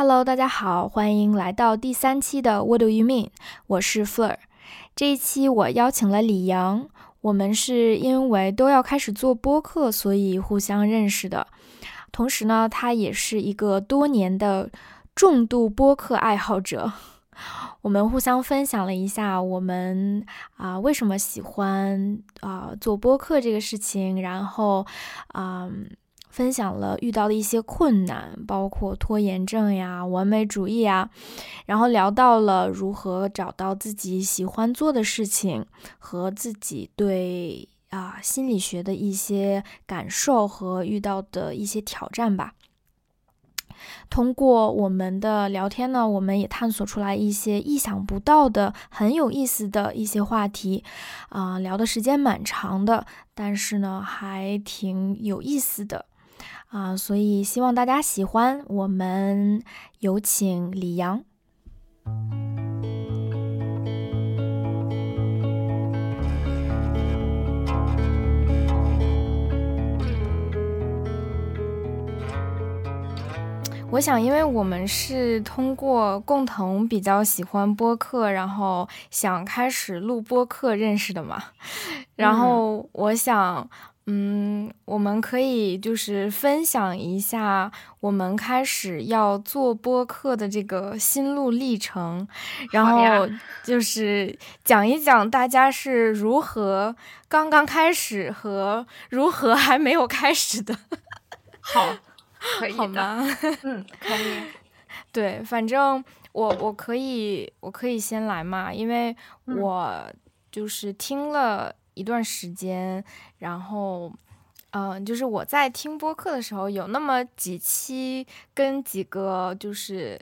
Hello，大家好，欢迎来到第三期的 What Do You Mean？我是 Fleur。这一期我邀请了李阳，我们是因为都要开始做播客，所以互相认识的。同时呢，他也是一个多年的重度播客爱好者。我们互相分享了一下我们啊为什么喜欢啊做播客这个事情，然后啊。分享了遇到的一些困难，包括拖延症呀、完美主义啊，然后聊到了如何找到自己喜欢做的事情和自己对啊心理学的一些感受和遇到的一些挑战吧。通过我们的聊天呢，我们也探索出来一些意想不到的、很有意思的一些话题，啊，聊的时间蛮长的，但是呢，还挺有意思的。啊，所以希望大家喜欢。我们有请李阳。我想，因为我们是通过共同比较喜欢播客，然后想开始录播客认识的嘛。然后我想。嗯，我们可以就是分享一下我们开始要做播客的这个心路历程，然后就是讲一讲大家是如何刚刚开始和如何还没有开始的。好，可以吗？嗯，可以。对，反正我我可以我可以先来嘛，因为我就是听了。一段时间，然后，嗯，就是我在听播客的时候，有那么几期跟几个就是。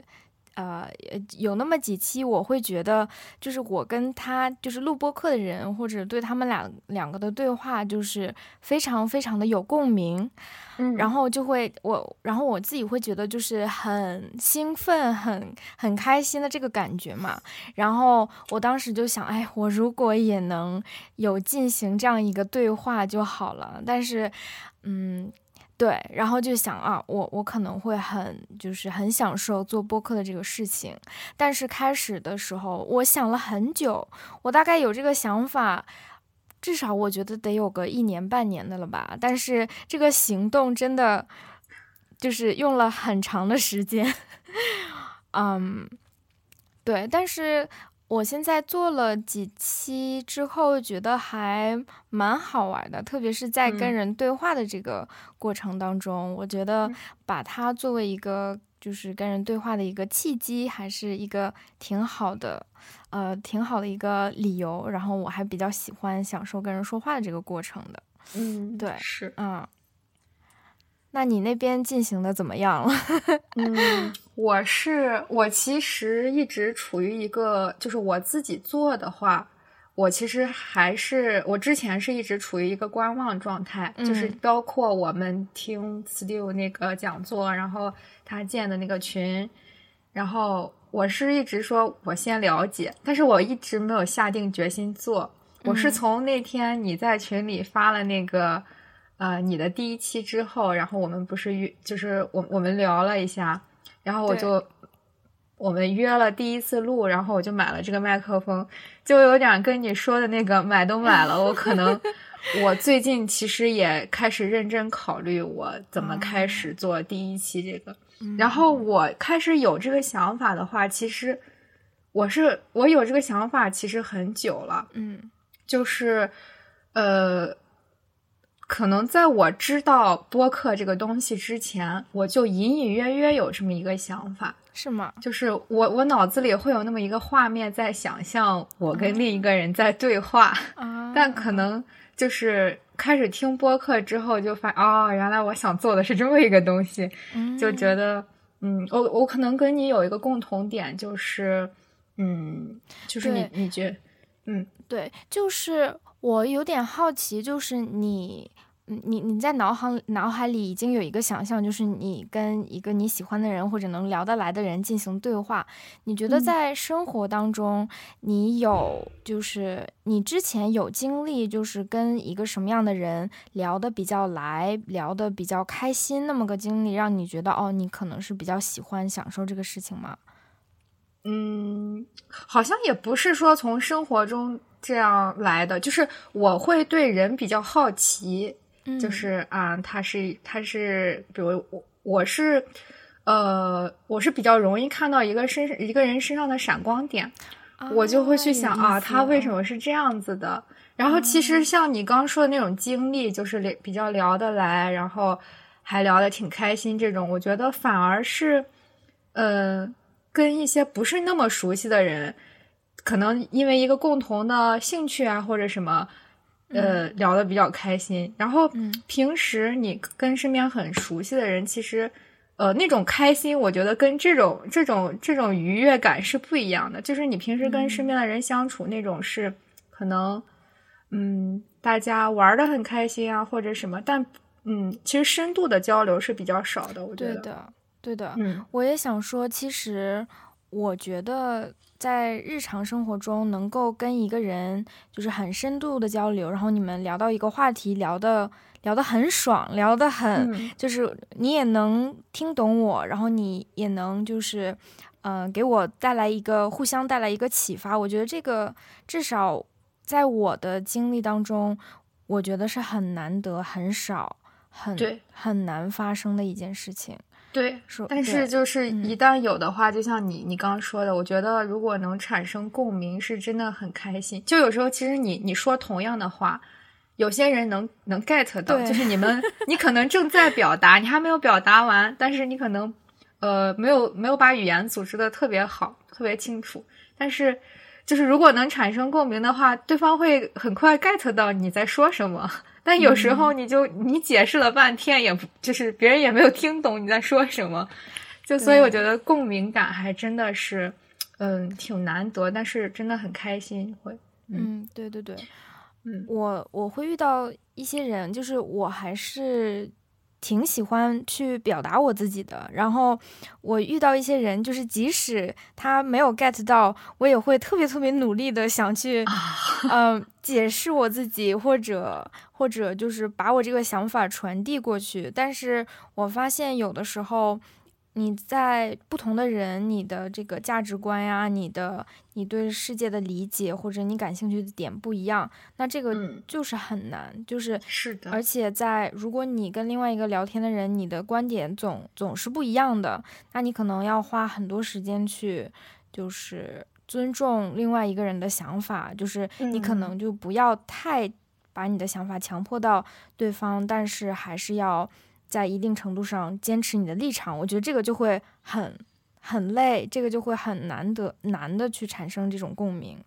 呃，有那么几期，我会觉得，就是我跟他，就是录播课的人，或者对他们俩两个的对话，就是非常非常的有共鸣，嗯，然后就会我，然后我自己会觉得就是很兴奋，很很开心的这个感觉嘛，然后我当时就想，哎，我如果也能有进行这样一个对话就好了，但是，嗯。对，然后就想啊，我我可能会很就是很享受做播客的这个事情，但是开始的时候，我想了很久，我大概有这个想法，至少我觉得得有个一年半年的了吧，但是这个行动真的就是用了很长的时间，嗯，对，但是。我现在做了几期之后，觉得还蛮好玩的，特别是在跟人对话的这个过程当中，我觉得把它作为一个就是跟人对话的一个契机，还是一个挺好的，呃，挺好的一个理由。然后我还比较喜欢享受跟人说话的这个过程的。嗯，对，是，嗯。那你那边进行的怎么样了？嗯，我是我其实一直处于一个，就是我自己做的话，我其实还是我之前是一直处于一个观望状态，就是包括我们听 Stu 那个讲座，然后他建的那个群，然后我是一直说我先了解，但是我一直没有下定决心做。我是从那天你在群里发了那个。呃，你的第一期之后，然后我们不是约，就是我我们聊了一下，然后我就我们约了第一次录，然后我就买了这个麦克风，就有点跟你说的那个买都买了。我可能 我最近其实也开始认真考虑我怎么开始做第一期这个，然后我开始有这个想法的话，其实我是我有这个想法其实很久了，嗯，就是呃。可能在我知道播客这个东西之前，我就隐隐约约有这么一个想法，是吗？就是我我脑子里会有那么一个画面在想象我跟另一个人在对话，但可能就是开始听播客之后就发哦，原来我想做的是这么一个东西，就觉得嗯，我我可能跟你有一个共同点，就是嗯，就是你你觉，嗯，对，就是我有点好奇，就是你。你你在脑海脑海里已经有一个想象，就是你跟一个你喜欢的人或者能聊得来的人进行对话。你觉得在生活当中，你有就是你之前有经历，就是跟一个什么样的人聊得比较来，聊得比较开心，那么个经历，让你觉得哦，你可能是比较喜欢享受这个事情吗？嗯，好像也不是说从生活中这样来的，就是我会对人比较好奇。就是啊，他是他是，比如我我是，呃，我是比较容易看到一个身一个人身上的闪光点，我就会去想啊，他为什么是这样子的？然后其实像你刚说的那种经历，就是聊比较聊得来，然后还聊得挺开心，这种我觉得反而是，呃，跟一些不是那么熟悉的人，可能因为一个共同的兴趣啊或者什么。呃，聊的比较开心。然后平时你跟身边很熟悉的人，其实，呃，那种开心，我觉得跟这种这种这种愉悦感是不一样的。就是你平时跟身边的人相处，那种是可能，嗯，大家玩的很开心啊，或者什么。但嗯，其实深度的交流是比较少的。我觉得，对的，对的。嗯，我也想说，其实我觉得。在日常生活中，能够跟一个人就是很深度的交流，然后你们聊到一个话题，聊的聊得很爽，聊得很，就是你也能听懂我，然后你也能就是，嗯，给我带来一个互相带来一个启发。我觉得这个至少在我的经历当中，我觉得是很难得、很少、很很难发生的一件事情。对，但是就是一旦有的话，就像你你刚刚说的，我觉得如果能产生共鸣，是真的很开心。就有时候其实你你说同样的话，有些人能能 get 到，就是你们 你可能正在表达，你还没有表达完，但是你可能呃没有没有把语言组织的特别好，特别清楚。但是就是如果能产生共鸣的话，对方会很快 get 到你在说什么。但有时候你就你解释了半天，也不就是别人也没有听懂你在说什么，就所以我觉得共鸣感还真的是，嗯，挺难得，但是真的很开心会。嗯，对对对，嗯，我我会遇到一些人，就是我还是。挺喜欢去表达我自己的，然后我遇到一些人，就是即使他没有 get 到，我也会特别特别努力的想去，嗯，解释我自己，或者或者就是把我这个想法传递过去，但是我发现有的时候。你在不同的人，你的这个价值观呀，你的你对世界的理解或者你感兴趣的点不一样，那这个就是很难，就是是的。而且在如果你跟另外一个聊天的人，你的观点总总是不一样的，那你可能要花很多时间去，就是尊重另外一个人的想法，就是你可能就不要太把你的想法强迫到对方，但是还是要。在一定程度上坚持你的立场，我觉得这个就会很很累，这个就会很难得难的去产生这种共鸣。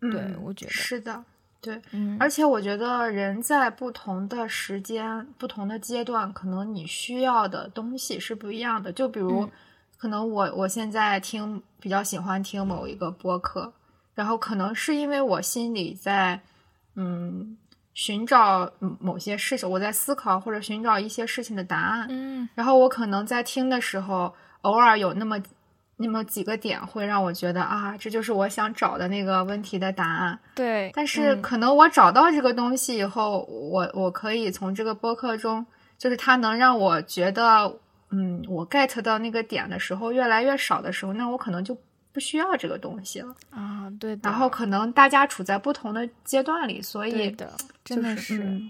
对，我觉得是的，对，嗯，而且我觉得人在不同的时间、不同的阶段，可能你需要的东西是不一样的。就比如，可能我我现在听比较喜欢听某一个播客，然后可能是因为我心里在嗯。寻找某些事情，我在思考或者寻找一些事情的答案。嗯，然后我可能在听的时候，偶尔有那么那么几个点会让我觉得啊，这就是我想找的那个问题的答案。对，但是可能我找到这个东西以后，我我可以从这个播客中，就是它能让我觉得，嗯，我 get 到那个点的时候越来越少的时候，那我可能就。不需要这个东西了啊，对。然后可能大家处在不同的阶段里，所以的真的是，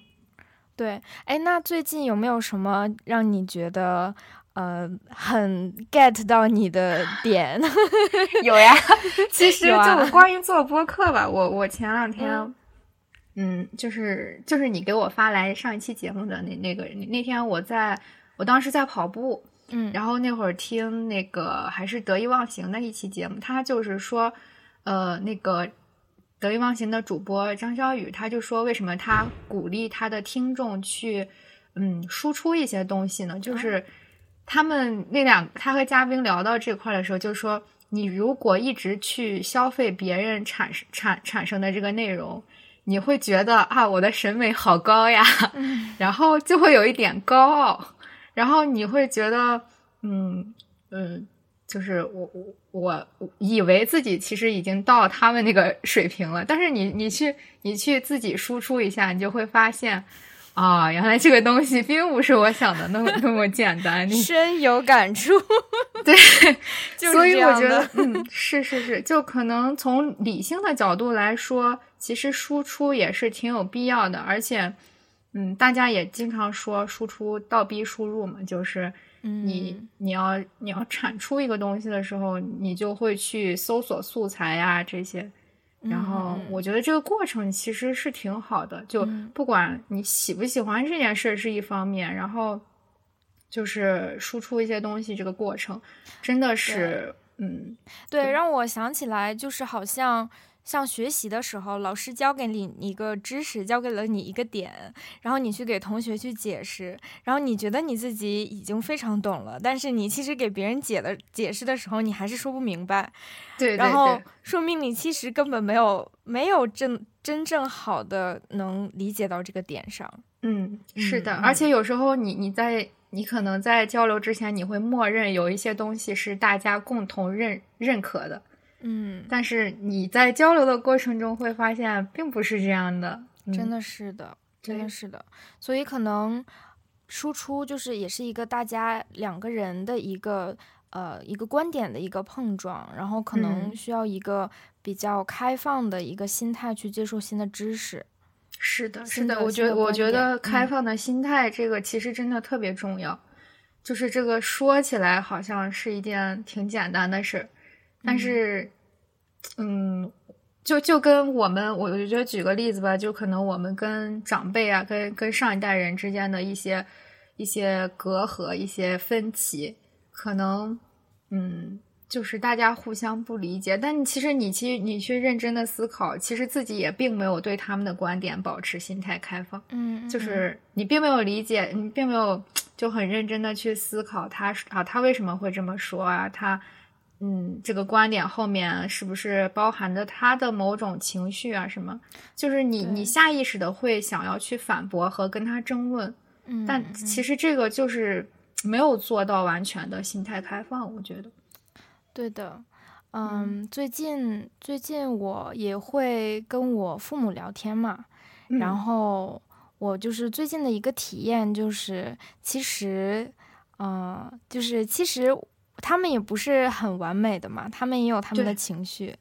对。哎，那最近有没有什么让你觉得呃很 get 到你的点？有呀，其实就关于做播客吧，我我前两天，嗯，就是就是你给我发来上一期节目的那那个那天我在我当时在跑步。嗯，然后那会儿听那个还是得意忘形的一期节目，他就是说，呃，那个得意忘形的主播张小雨，他就说为什么他鼓励他的听众去，嗯，输出一些东西呢？就是他们那两他和嘉宾聊到这块的时候，就说你如果一直去消费别人产产产生的这个内容，你会觉得啊，我的审美好高呀，然后就会有一点高傲，然后你会觉得，嗯嗯，就是我我我以为自己其实已经到他们那个 水平了，但是你你去你去自己输出一下，你就会发现。啊，原来这个东西并不是我想的那么 那么简单。深有感触，对，所以我觉得，嗯，是是是，就可能从理性的角度来说，其实输出也是挺有必要的。而且，嗯，大家也经常说输出倒逼输入嘛，就是你你要你要产出一个东西的时候，你就会去搜索素材呀这些。然后我觉得这个过程其实是挺好的，就不管你喜不喜欢这件事是一方面，然后就是输出一些东西，这个过程真的是，嗯，对，让我想起来就是好像。像学习的时候，老师教给你一个知识，教给了你一个点，然后你去给同学去解释，然后你觉得你自己已经非常懂了，但是你其实给别人解的解释的时候，你还是说不明白。对，然后说明你其实根本没有没有真真正好的能理解到这个点上。嗯，是的，而且有时候你你在你可能在交流之前，你会默认有一些东西是大家共同认认可的。嗯，但是你在交流的过程中会发现，并不是这样的，真的是的，真的是的。所以可能输出就是也是一个大家两个人的一个呃一个观点的一个碰撞，然后可能需要一个比较开放的一个心态去接受新的知识。是的，是的，我觉得我觉得开放的心态这个其实真的特别重要。就是这个说起来好像是一件挺简单的事儿。但是，嗯，就就跟我们，我就觉得举个例子吧，就可能我们跟长辈啊，跟跟上一代人之间的一些一些隔阂、一些分歧，可能，嗯，就是大家互相不理解。但其实你其实你去认真的思考，其实自己也并没有对他们的观点保持心态开放。嗯，就是你并没有理解，你并没有就很认真的去思考他啊，他为什么会这么说啊？他。嗯，这个观点后面是不是包含着他的某种情绪啊？什么？就是你你下意识的会想要去反驳和跟他争论，嗯，但其实这个就是没有做到完全的心态开放，我觉得。对的，嗯，最近最近我也会跟我父母聊天嘛，然后我就是最近的一个体验就是，其实，嗯，就是其实。他们也不是很完美的嘛，他们也有他们的情绪。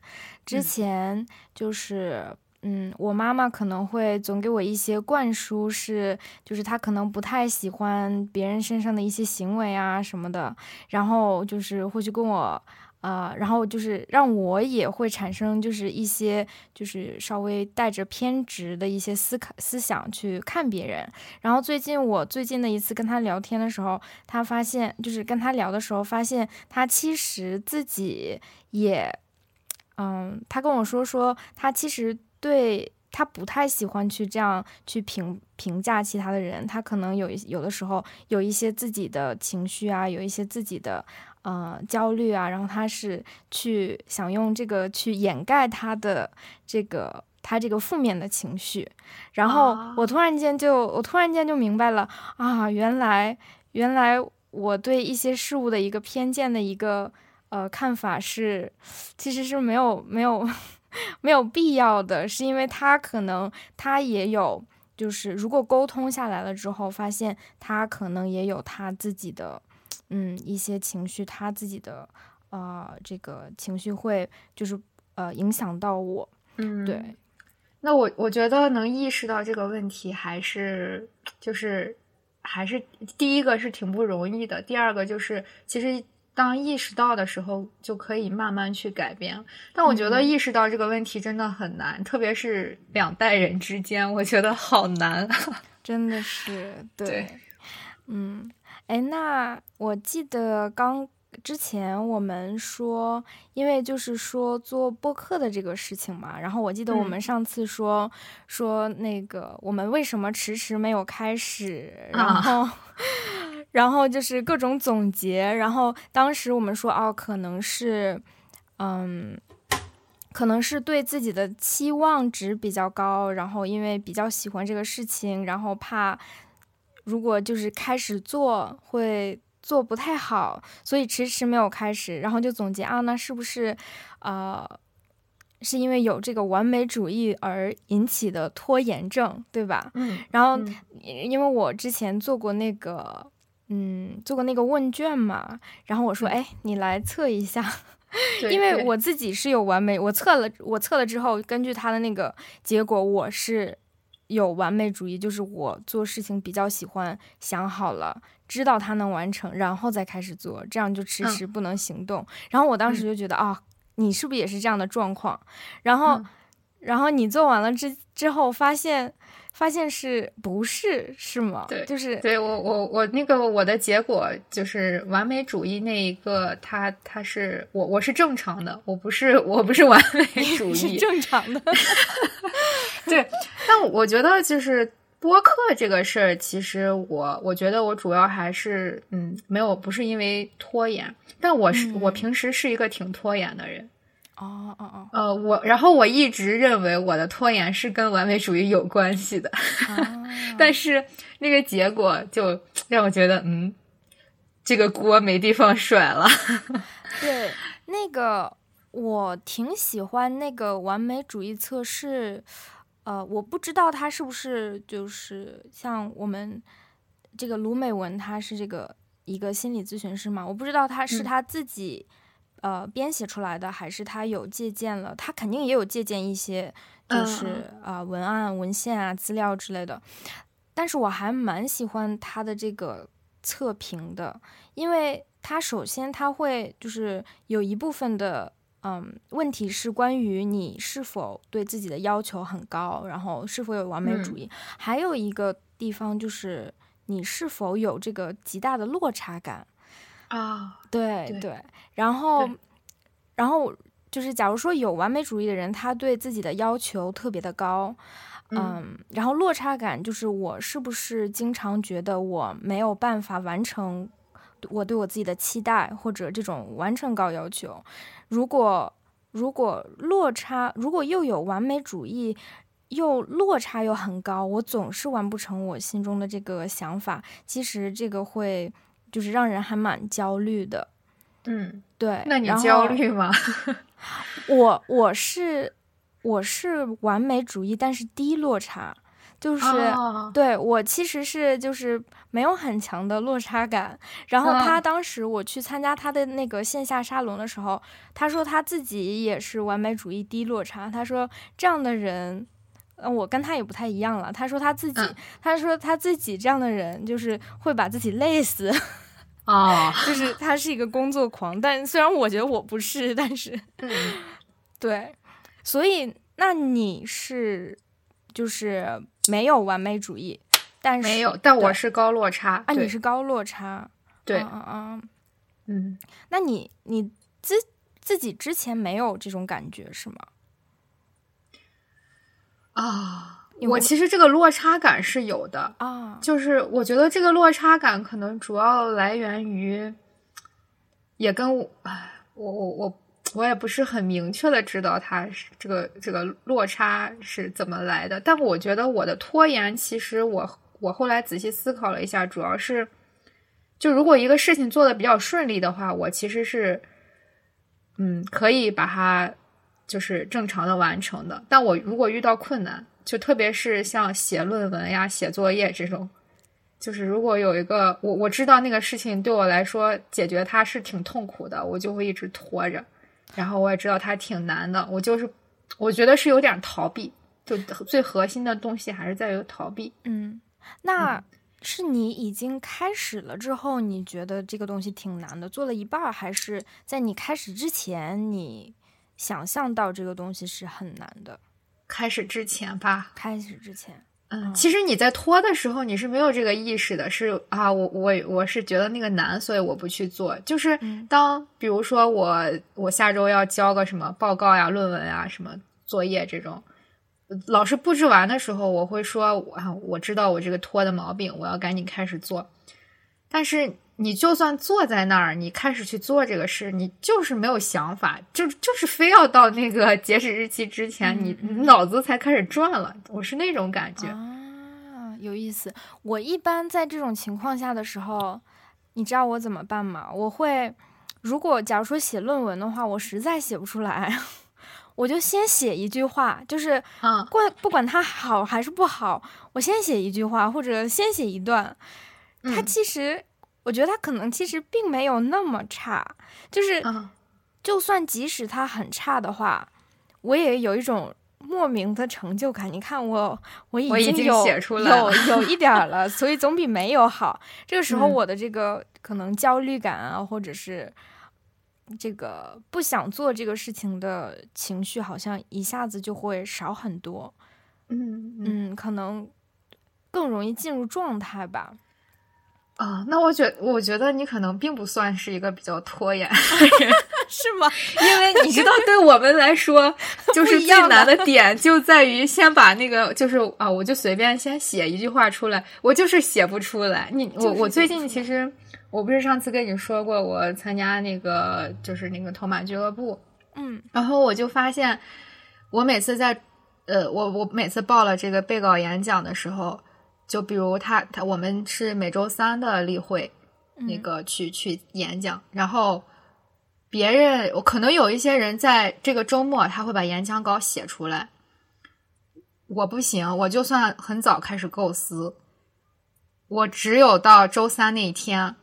之前就是，嗯，我妈妈可能会总给我一些灌输，是就是她可能不太喜欢别人身上的一些行为啊什么的，然后就是会去跟我。呃，然后就是让我也会产生就是一些就是稍微带着偏执的一些思考思想去看别人。然后最近我最近的一次跟他聊天的时候，他发现就是跟他聊的时候发现他其实自己也，嗯，他跟我说说他其实对他不太喜欢去这样去评评价其他的人，他可能有有的时候有一些自己的情绪啊，有一些自己的。呃，焦虑啊，然后他是去想用这个去掩盖他的这个他这个负面的情绪，然后我突然间就我突然间就明白了啊，原来原来我对一些事物的一个偏见的一个呃看法是，其实是没有没有 没有必要的，是因为他可能他也有，就是如果沟通下来了之后，发现他可能也有他自己的。嗯，一些情绪，他自己的，呃，这个情绪会就是呃影响到我。嗯，对。那我我觉得能意识到这个问题，还是就是还是第一个是挺不容易的。第二个就是，其实当意识到的时候，就可以慢慢去改变。但我觉得意识到这个问题真的很难，特别是两代人之间，我觉得好难。真的是，对，嗯。哎，那我记得刚之前我们说，因为就是说做播客的这个事情嘛，然后我记得我们上次说说那个我们为什么迟迟没有开始，然后 然后就是各种总结，然后当时我们说哦，可能是嗯，可能是对自己的期望值比较高，然后因为比较喜欢这个事情，然后怕如果就是开始做会做不太好，所以迟迟没有开始，然后就总结啊，那是不是呃？是因为有这个完美主义而引起的拖延症，对吧？嗯，然后因为我之前做过那个，嗯，做过那个问卷嘛，然后我说，哎，你来测一下，因为我自己是有完美，我测了，我测了之后，根据他的那个结果，我是有完美主义，就是我做事情比较喜欢想好了，知道他能完成，然后再开始做，这样就迟迟不能行动。然后我当时就觉得啊。你是不是也是这样的状况？然后，然后你做完了之之后，发现发现是不是是吗？对，就是对我我我那个我的结果就是完美主义那一个，他他是我我是正常的，我不是我不是完美 主义，是正常的。对，但我觉得就是播客这个事儿，其实我我觉得我主要还是嗯没有不是因为拖延。但我是我平时是一个挺拖延的人，哦哦哦，呃，我然后我一直认为我的拖延是跟完美主义有关系的，但是那个结果就让我觉得，嗯，这个锅没地方甩了。对，那个我挺喜欢那个完美主义测试，呃，我不知道他是不是就是像我们这个卢美文，他是这个。一个心理咨询师嘛，我不知道他是他自己呃编写出来的，还是他有借鉴了。他肯定也有借鉴一些，就是啊文案、文献啊、资料之类的。但是我还蛮喜欢他的这个测评的，因为他首先他会就是有一部分的嗯问题是关于你是否对自己的要求很高，然后是否有完美主义。还有一个地方就是。你是否有这个极大的落差感啊？对对，然后，然后就是，假如说有完美主义的人，他对自己的要求特别的高，嗯，然后落差感就是我是不是经常觉得我没有办法完成我对我自己的期待，或者这种完成高要求？如果如果落差，如果又有完美主义。又落差又很高，我总是完不成我心中的这个想法。其实这个会就是让人还蛮焦虑的。嗯，对。那你焦虑吗？我我是我是完美主义，但是低落差，就是对我其实是就是没有很强的落差感。然后他当时我去参加他的那个线下沙龙的时候，他说他自己也是完美主义低落差。他说这样的人。嗯，我跟他也不太一样了。他说他自己，他说他自己这样的人就是会把自己累死，啊，就是他是一个工作狂。但虽然我觉得我不是，但是，对，所以那你是就是没有完美主义，但是没有，但我是高落差啊，你是高落差，对，嗯嗯嗯，那你你自自己之前没有这种感觉是吗？啊，我其实这个落差感是有的啊，就是我觉得这个落差感可能主要来源于，也跟我，我我我我也不是很明确的知道它是这个这个落差是怎么来的，但我觉得我的拖延，其实我我后来仔细思考了一下，主要是，就如果一个事情做的比较顺利的话，我其实是，嗯，可以把它。就是正常的完成的，但我如果遇到困难，就特别是像写论文呀、写作业这种，就是如果有一个我我知道那个事情对我来说解决它是挺痛苦的，我就会一直拖着。然后我也知道它挺难的，我就是我觉得是有点逃避，就最核心的东西还是在于逃避。嗯，那是你已经开始了之后，你觉得这个东西挺难的，做了一半，还是在你开始之前你？想象到这个东西是很难的，开始之前吧。开始之前，嗯，其实你在拖的时候，你是没有这个意识的，是啊，我我我是觉得那个难，所以我不去做。就是当比如说我我下周要交个什么报告呀、论文啊、什么作业这种，老师布置完的时候，我会说，啊我知道我这个拖的毛病，我要赶紧开始做。但是你就算坐在那儿，你开始去做这个事，你就是没有想法，就就是非要到那个截止日期之前，你脑子才开始转了。我是那种感觉啊，有意思。我一般在这种情况下的时候，你知道我怎么办吗？我会，如果假如说写论文的话，我实在写不出来，我就先写一句话，就是啊，不不管它好还是不好，我先写一句话，或者先写一段。它其实，我觉得他可能其实并没有那么差，就是，就算即使他很差的话，我也有一种莫名的成就感。你看我，我已经有写出来有有一点了，所以总比没有好。这个时候，我的这个可能焦虑感啊，或者是这个不想做这个事情的情绪，好像一下子就会少很多。嗯嗯，可能更容易进入状态吧。啊，那我觉我觉得你可能并不算是一个比较拖延的人，是吗？因为你知道，对我们来说，就是最难的点就在于先把那个，就是啊，我就随便先写一句话出来，我就是写不出来。你我我最近其实，我不是上次跟你说过，我参加那个就是那个头马俱乐部，嗯，然后我就发现，我每次在呃，我我每次报了这个被告演讲的时候。就比如他他我们是每周三的例会，那个去去演讲，然后别人我可能有一些人在这个周末他会把演讲稿写出来，我不行，我就算很早开始构思，我只有到周三那一天。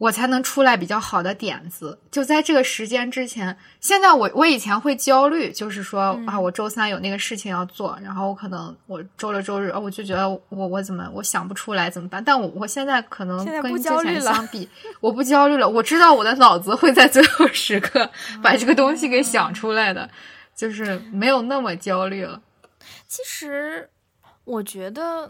我才能出来比较好的点子，就在这个时间之前。现在我我以前会焦虑，就是说啊，我周三有那个事情要做，然后我可能我周六周日，我就觉得我我怎么我想不出来怎么办？但我我现在可能跟之前相比，我不焦虑了。我知道我的脑子会在最后时刻把这个东西给想出来的，就是没有那么焦虑了。其实我觉得。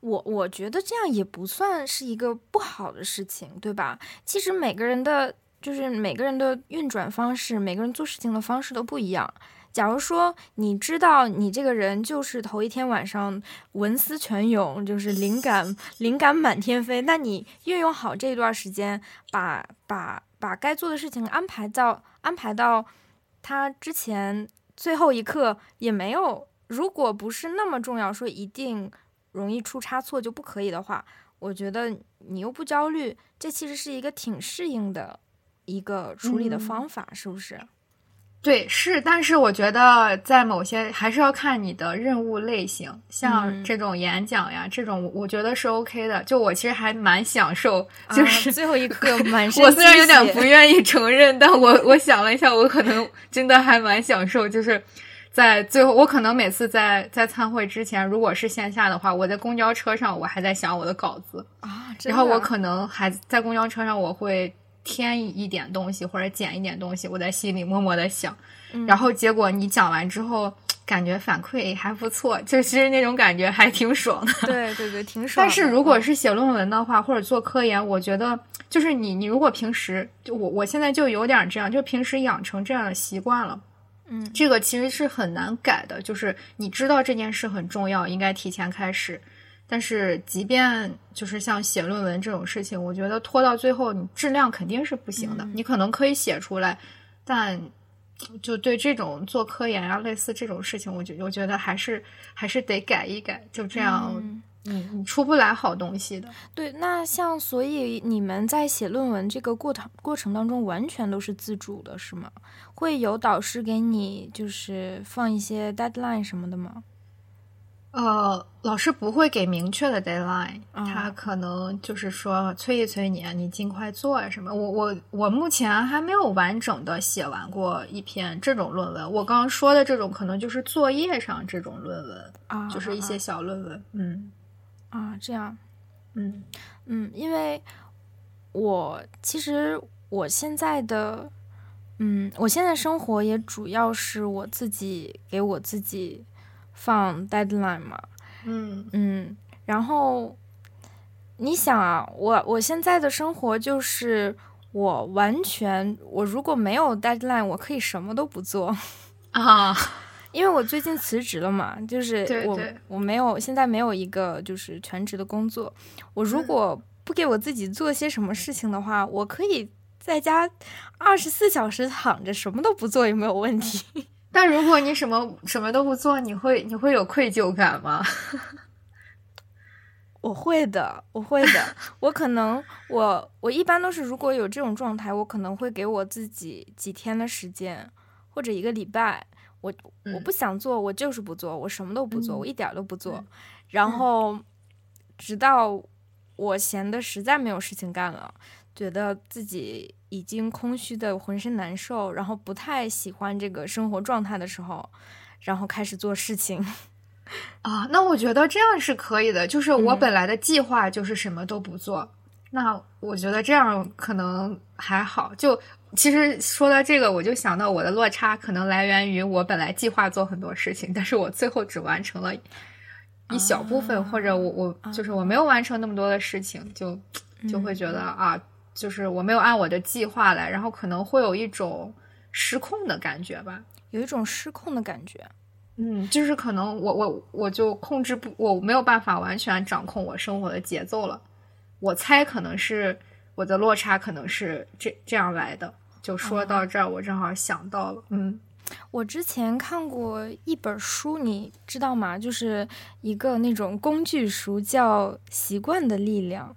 我我觉得这样也不算是一个不好的事情，对吧？其实每个人的，就是每个人的运转方式，每个人做事情的方式都不一样。假如说你知道你这个人就是头一天晚上文思泉涌，就是灵感灵感满天飞，那你运用好这一段时间，把把把该做的事情安排到安排到他之前最后一刻也没有，如果不是那么重要，说一定。容易出差错就不可以的话，我觉得你又不焦虑，这其实是一个挺适应的一个处理的方法，是不是？对，是，但是我觉得在某些还是要看你的任务类型，像这种演讲呀，这种我觉得是 OK 的。就我其实还蛮享受，就是最后一 刻满我虽然有点不愿意承认，但我我想了一下，我可能真的还蛮享受，就是。在最后，我可能每次在在参会之前，如果是线下的话，我在公交车上，我还在想我的稿子啊。然后我可能还在公交车上，我会添一点东西或者减一点东西，我在心里默默的想。然后结果你讲完之后，感觉反馈还不错，就其实那种感觉还挺爽的。对对对，挺爽。但是如果是写论文的话，或者做科研，我觉得就是你你如果平时就我我现在就有点这样，就平时养成这样的习惯了。嗯，这个其实是很难改的，就是你知道这件事很重要，应该提前开始。但是，即便就是像写论文这种事情，我觉得拖到最后，你质量肯定是不行的。你可能可以写出来，但就对这种做科研啊，类似这种事情，我觉我觉得还是还是得改一改，就这样。嗯，你出不来好东西的。对，那像所以你们在写论文这个过程过程当中，完全都是自主的，是吗？会有导师给你就是放一些 deadline 什么的吗？呃，老师不会给明确的 deadline，他可能就是说催一催你，你尽快做啊什么。我我我目前还没有完整的写完过一篇这种论文。我刚刚说的这种，可能就是作业上这种论文啊，就是一些小论文，嗯。啊，这样，嗯嗯，因为我其实我现在的，嗯，我现在生活也主要是我自己给我自己放 deadline 嘛，嗯嗯，然后你想啊，我我现在的生活就是我完全，我如果没有 deadline，我可以什么都不做 啊。因为我最近辞职了嘛，就是我我没有现在没有一个就是全职的工作。我如果不给我自己做些什么事情的话，我可以在家二十四小时躺着，什么都不做也没有问题。但如果你什么什么都不做，你会你会有愧疚感吗？我会的，我会的。我可能我我一般都是，如果有这种状态，我可能会给我自己几天的时间，或者一个礼拜。我我不想做，我就是不做，我什么都不做，我一点都不做。然后直到我闲的实在没有事情干了，觉得自己已经空虚的浑身难受，然后不太喜欢这个生活状态的时候，然后开始做事情。啊，那我觉得这样是可以的。就是我本来的计划就是什么都不做，那我觉得这样可能还好。就其实说到这个，我就想到我的落差可能来源于我本来计划做很多事情，但是我最后只完成了一小部分，或者我我就是我没有完成那么多的事情，就就会觉得啊，就是我没有按我的计划来，然后可能会有一种失控的感觉吧，有一种失控的感觉。嗯，就是可能我我我就控制不，我没有办法完全掌控我生活的节奏了。我猜可能是我的落差，可能是这这样来的。就说到这儿，我正好想到了。嗯，我之前看过一本书，你知道吗？就是一个那种工具书，叫《习惯的力量》。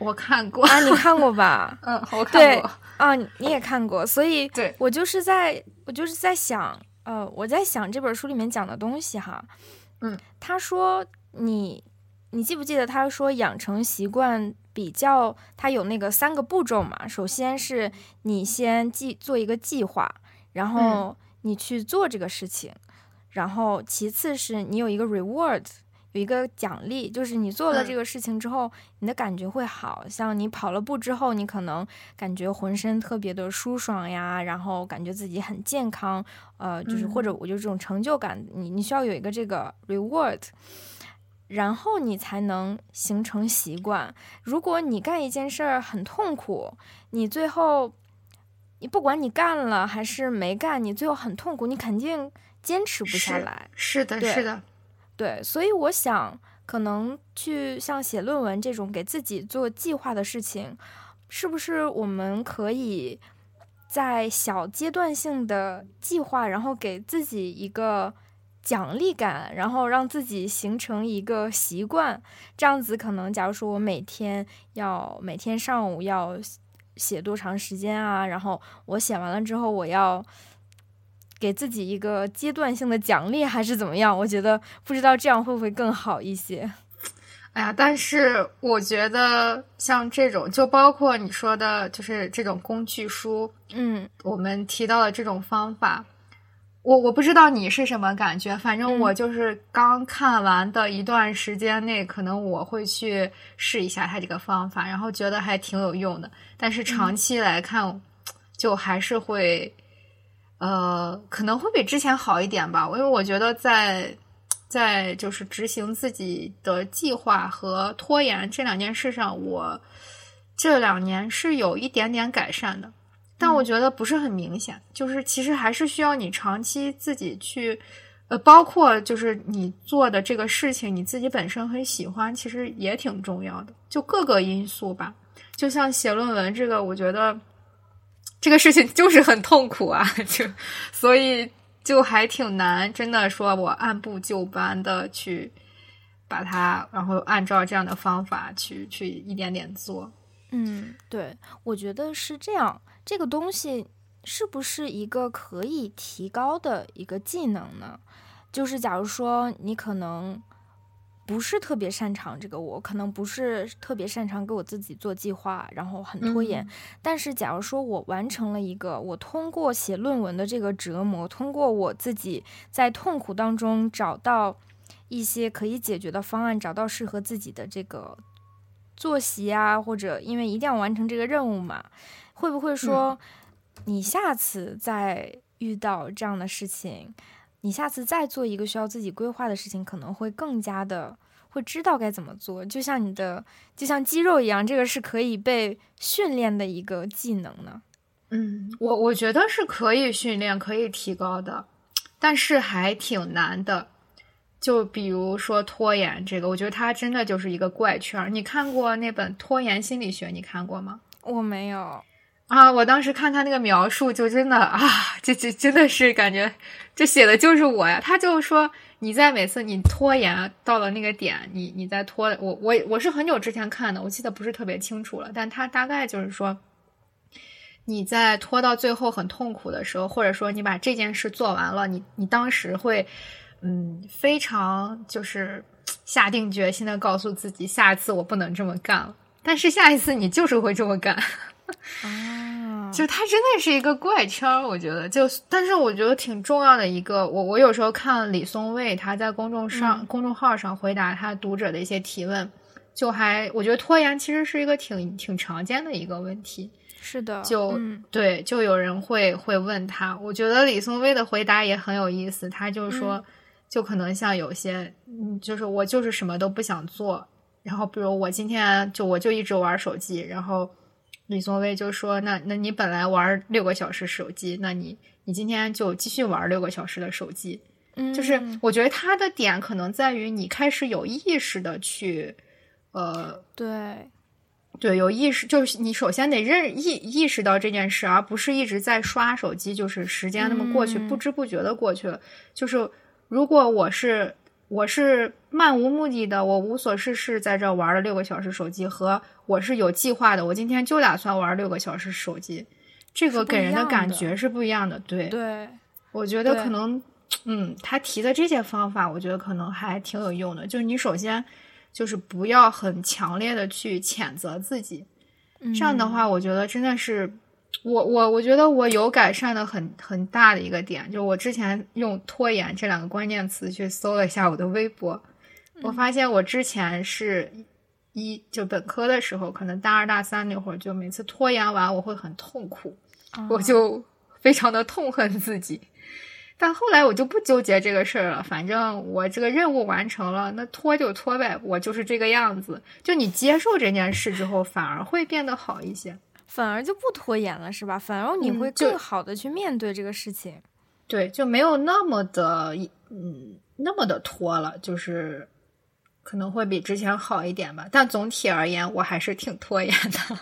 我看过啊，你看过吧？嗯，我看过啊，你也看过，所以对我就是在我就是在想。呃，我在想这本书里面讲的东西哈，嗯，他说你，你记不记得他说养成习惯比较，他有那个三个步骤嘛？首先是你先计做一个计划，然后你去做这个事情，然后其次是你有一个 reward。有一个奖励，就是你做了这个事情之后，你的感觉会好像你跑了步之后，你可能感觉浑身特别的舒爽呀，然后感觉自己很健康，呃，就是或者我就这种成就感，你你需要有一个这个 reward，然后你才能形成习惯。如果你干一件事儿很痛苦，你最后你不管你干了还是没干，你最后很痛苦，你肯定坚持不下来。是的，是的。对，所以我想，可能去像写论文这种给自己做计划的事情，是不是我们可以在小阶段性的计划，然后给自己一个奖励感，然后让自己形成一个习惯？这样子，可能假如说我每天要每天上午要写多长时间啊，然后我写完了之后，我要。给自己一个阶段性的奖励还是怎么样？我觉得不知道这样会不会更好一些。哎呀，但是我觉得像这种，就包括你说的，就是这种工具书，嗯，我们提到的这种方法，我我不知道你是什么感觉，反正我就是刚看完的一段时间内，可能我会去试一下它这个方法，然后觉得还挺有用的。但是长期来看，就还是会。呃，可能会比之前好一点吧，因为我觉得在在就是执行自己的计划和拖延这两件事上，我这两年是有一点点改善的，但我觉得不是很明显。就是其实还是需要你长期自己去，呃，包括就是你做的这个事情，你自己本身很喜欢，其实也挺重要的。就各个因素吧，就像写论文这个，我觉得。这个事情就是很痛苦啊，就所以就还挺难，真的说我按部就班的去把它，然后按照这样的方法去去一点点做。嗯，对，我觉得是这样。这个东西是不是一个可以提高的一个技能呢？就是假如说你可能。不是特别擅长这个，我可能不是特别擅长给我自己做计划，然后很拖延。但是，假如说我完成了一个，我通过写论文的这个折磨，通过我自己在痛苦当中找到一些可以解决的方案，找到适合自己的这个作息啊，或者因为一定要完成这个任务嘛，会不会说你下次再遇到这样的事情？你下次再做一个需要自己规划的事情，可能会更加的会知道该怎么做。就像你的，就像肌肉一样，这个是可以被训练的一个技能呢。嗯，我我觉得是可以训练、可以提高的，但是还挺难的。就比如说拖延这个，我觉得它真的就是一个怪圈。你看过那本《拖延心理学》？你看过吗？我没有啊，我当时看他那个描述，就真的啊，这这真的是感觉这写的就是我呀。他就说你在每次你拖延到了那个点，你你在拖我我我是很久之前看的，我记得不是特别清楚了，但他大概就是说你在拖到最后很痛苦的时候，或者说你把这件事做完了，你你当时会。嗯，非常就是下定决心的告诉自己，下一次我不能这么干了。但是下一次你就是会这么干，啊，就他真的是一个怪圈儿。我觉得，就但是我觉得挺重要的一个，我我有时候看李松蔚他在公众上公众号上回答他读者的一些提问，就还我觉得拖延其实是一个挺挺常见的一个问题。是的，就对，就有人会会问他，我觉得李松蔚的回答也很有意思，他就说。就可能像有些，嗯，就是我就是什么都不想做，然后比如我今天就我就一直玩手机，然后李松蔚就说，那那你本来玩六个小时手机，那你你今天就继续玩六个小时的手机，嗯，就是我觉得他的点可能在于你开始有意识的去，呃，对，对，有意识就是你首先得认意意识到这件事，而不是一直在刷手机，就是时间那么过去，不知不觉的过去了，就是。如果我是我是漫无目的的，我无所事事在这玩了六个小时手机，和我是有计划的，我今天就打算玩六个小时手机，这个给人的感觉是不一样的。对，对，我觉得可能，嗯，他提的这些方法，我觉得可能还挺有用的。就是你首先就是不要很强烈的去谴责自己，这样的话，我觉得真的是。我我我觉得我有改善的很很大的一个点，就我之前用拖延这两个关键词去搜了一下我的微博，我发现我之前是一就本科的时候，可能大二大三那会儿，就每次拖延完我会很痛苦，我就非常的痛恨自己。但后来我就不纠结这个事儿了，反正我这个任务完成了，那拖就拖呗，我就是这个样子。就你接受这件事之后，反而会变得好一些。反而就不拖延了，是吧？反而你会更好的去面对这个事情，对，就没有那么的，嗯，那么的拖了，就是可能会比之前好一点吧。但总体而言，我还是挺拖延的。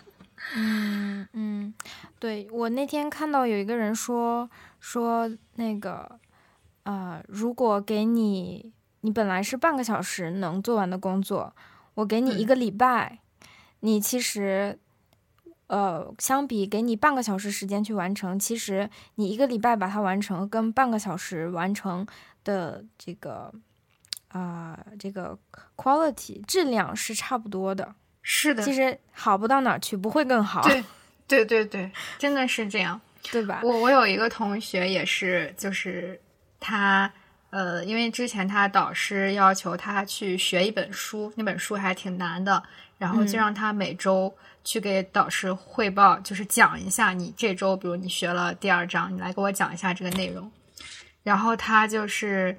嗯嗯，对我那天看到有一个人说说那个，呃，如果给你你本来是半个小时能做完的工作，我给你一个礼拜，你其实。呃，相比给你半个小时时间去完成，其实你一个礼拜把它完成，跟半个小时完成的这个啊，这个 quality 质量是差不多的。是的，其实好不到哪去，不会更好。对，对，对，对，真的是这样，对吧？我我有一个同学也是，就是他呃，因为之前他导师要求他去学一本书，那本书还挺难的，然后就让他每周。去给导师汇报，就是讲一下你这周，比如你学了第二章，你来给我讲一下这个内容。然后他就是，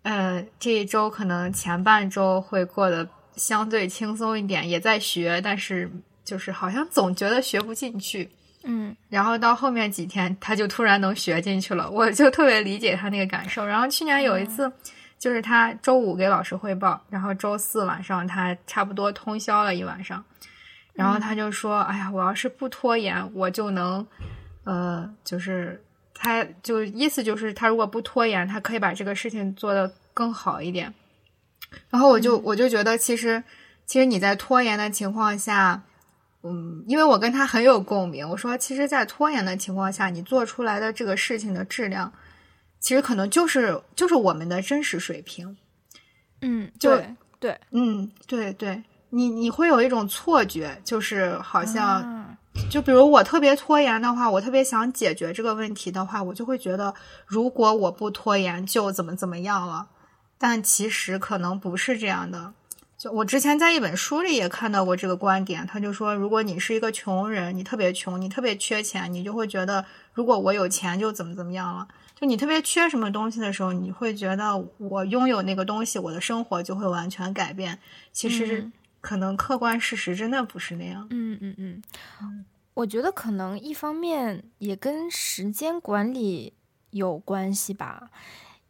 呃，这一周可能前半周会过得相对轻松一点，也在学，但是就是好像总觉得学不进去。嗯。然后到后面几天，他就突然能学进去了，我就特别理解他那个感受。然后去年有一次，就是他周五给老师汇报，然后周四晚上他差不多通宵了一晚上。然后他就说：“哎呀，我要是不拖延，我就能，呃，就是他就意思就是，他如果不拖延，他可以把这个事情做得更好一点。”然后我就我就觉得，其实其实你在拖延的情况下，嗯，因为我跟他很有共鸣。我说，其实，在拖延的情况下，你做出来的这个事情的质量，其实可能就是就是我们的真实水平。嗯，对对，嗯，对对。你你会有一种错觉，就是好像，就比如我特别拖延的话，我特别想解决这个问题的话，我就会觉得，如果我不拖延，就怎么怎么样了。但其实可能不是这样的。就我之前在一本书里也看到过这个观点，他就说，如果你是一个穷人，你特别穷，你特别缺钱，你就会觉得，如果我有钱就怎么怎么样了。就你特别缺什么东西的时候，你会觉得我拥有那个东西，我的生活就会完全改变。其实。可能客观事实真的不是那样。嗯嗯嗯，我觉得可能一方面也跟时间管理有关系吧，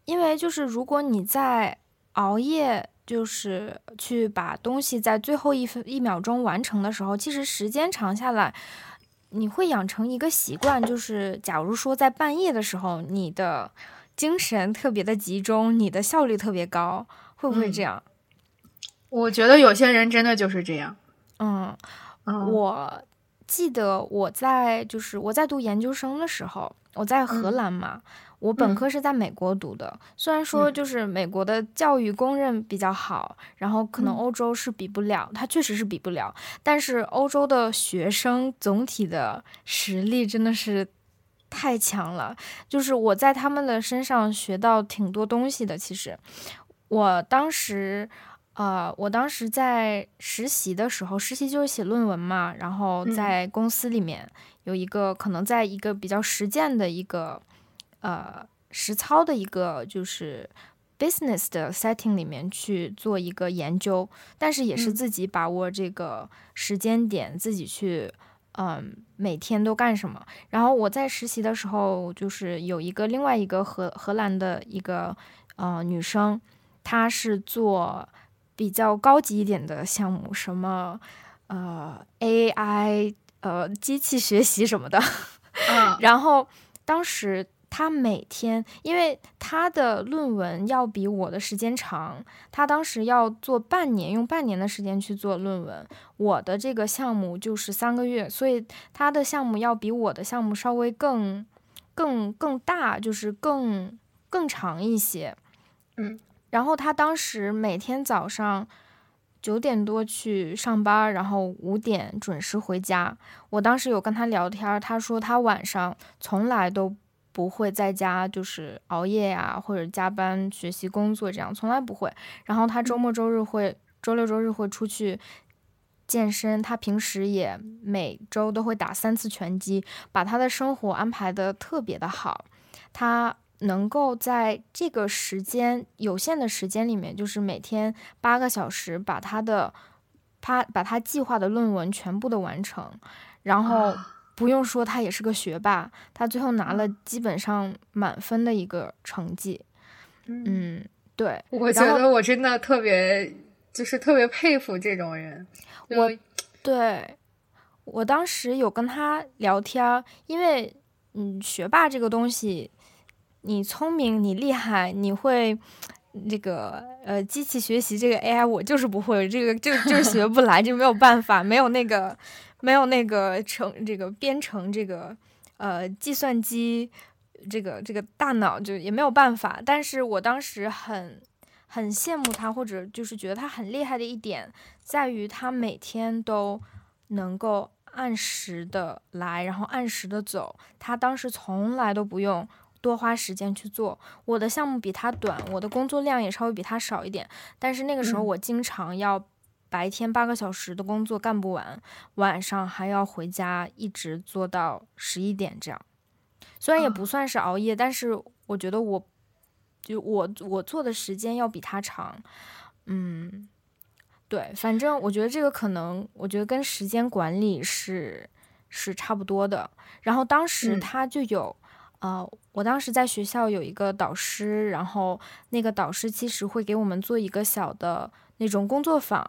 因为就是如果你在熬夜就是去把东西在最后一分一秒钟完成的时候，其实时间长下来，你会养成一个习惯，就是假如说在半夜的时候，你的精神特别的集中，你的效率特别高，会不会这样？我觉得有些人真的就是这样。嗯，我记得我在就是我在读研究生的时候，我在荷兰嘛。我本科是在美国读的，虽然说就是美国的教育公认比较好，然后可能欧洲是比不了，它确实是比不了。但是欧洲的学生总体的实力真的是太强了，就是我在他们的身上学到挺多东西的。其实我当时，呃，我当时在实习的时候，实习就是写论文嘛，然后在公司里面有一个可能在一个比较实践的一个。呃，实操的一个就是 business 的 setting 里面去做一个研究，但是也是自己把握这个时间点，自己去，嗯，每天都干什么。然后我在实习的时候，就是有一个另外一个荷荷兰的一个呃女生，她是做比较高级一点的项目，什么呃 AI 呃机器学习什么的，嗯，然后当时。他每天，因为他的论文要比我的时间长，他当时要做半年，用半年的时间去做论文。我的这个项目就是三个月，所以他的项目要比我的项目稍微更、更、更大，就是更更长一些。嗯，然后他当时每天早上九点多去上班，然后五点准时回家。我当时有跟他聊天，他说他晚上从来都。不会在家就是熬夜呀，或者加班学习工作这样，从来不会。然后他周末周日会，周六周日会出去健身。他平时也每周都会打三次拳击，把他的生活安排的特别的好。他能够在这个时间有限的时间里面，就是每天八个小时，把他的他把他计划的论文全部的完成，然后。不用说，他也是个学霸，他最后拿了基本上满分的一个成绩。嗯，对，我觉得我真的特别，就是特别佩服这种人。我，对，我当时有跟他聊天，因为嗯，学霸这个东西，你聪明，你厉害，你会这个呃，机器学习这个 AI，我就是不会，这个就就是学不来，就没有办法，没有那个。没有那个成，这个编程，这个呃计算机，这个这个大脑就也没有办法。但是我当时很很羡慕他，或者就是觉得他很厉害的一点，在于他每天都能够按时的来，然后按时的走。他当时从来都不用多花时间去做。我的项目比他短，我的工作量也稍微比他少一点。但是那个时候我经常要。白天八个小时的工作干不完，晚上还要回家一直做到十一点这样。虽然也不算是熬夜，但是我觉得我，就我我做的时间要比他长。嗯，对，反正我觉得这个可能，我觉得跟时间管理是是差不多的。然后当时他就有，呃，我当时在学校有一个导师，然后那个导师其实会给我们做一个小的。那种工作坊，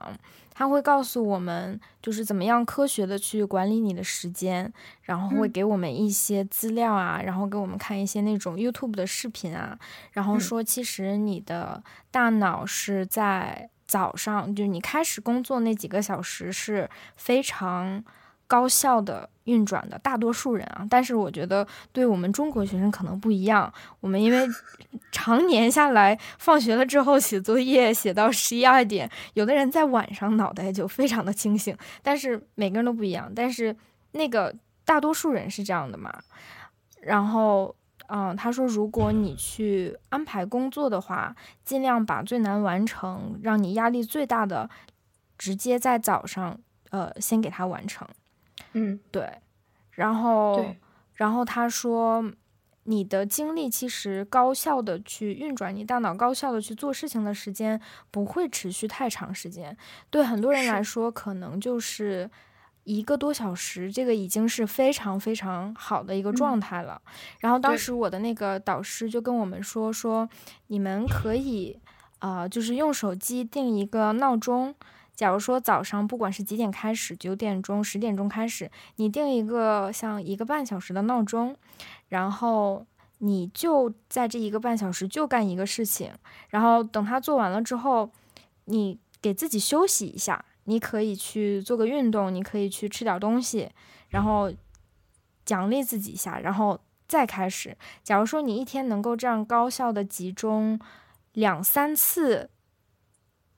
他会告诉我们，就是怎么样科学的去管理你的时间，然后会给我们一些资料啊，然后给我们看一些那种 YouTube 的视频啊，然后说，其实你的大脑是在早上，就是你开始工作那几个小时是非常。高效的运转的大多数人啊，但是我觉得对我们中国学生可能不一样。我们因为常年下来，放学了之后写作业写到十一二点，有的人在晚上脑袋就非常的清醒。但是每个人都不一样，但是那个大多数人是这样的嘛。然后，嗯，他说，如果你去安排工作的话，尽量把最难完成、让你压力最大的，直接在早上，呃，先给他完成。嗯，对，然后，然后他说，你的精力其实高效的去运转，你大脑高效的去做事情的时间不会持续太长时间。对很多人来说，可能就是一个多小时，这个已经是非常非常好的一个状态了。然后当时我的那个导师就跟我们说，说你们可以。呃，就是用手机定一个闹钟。假如说早上不管是几点开始，九点钟、十点钟开始，你定一个像一个半小时的闹钟，然后你就在这一个半小时就干一个事情，然后等他做完了之后，你给自己休息一下，你可以去做个运动，你可以去吃点东西，然后奖励自己一下，然后再开始。假如说你一天能够这样高效的集中两三次。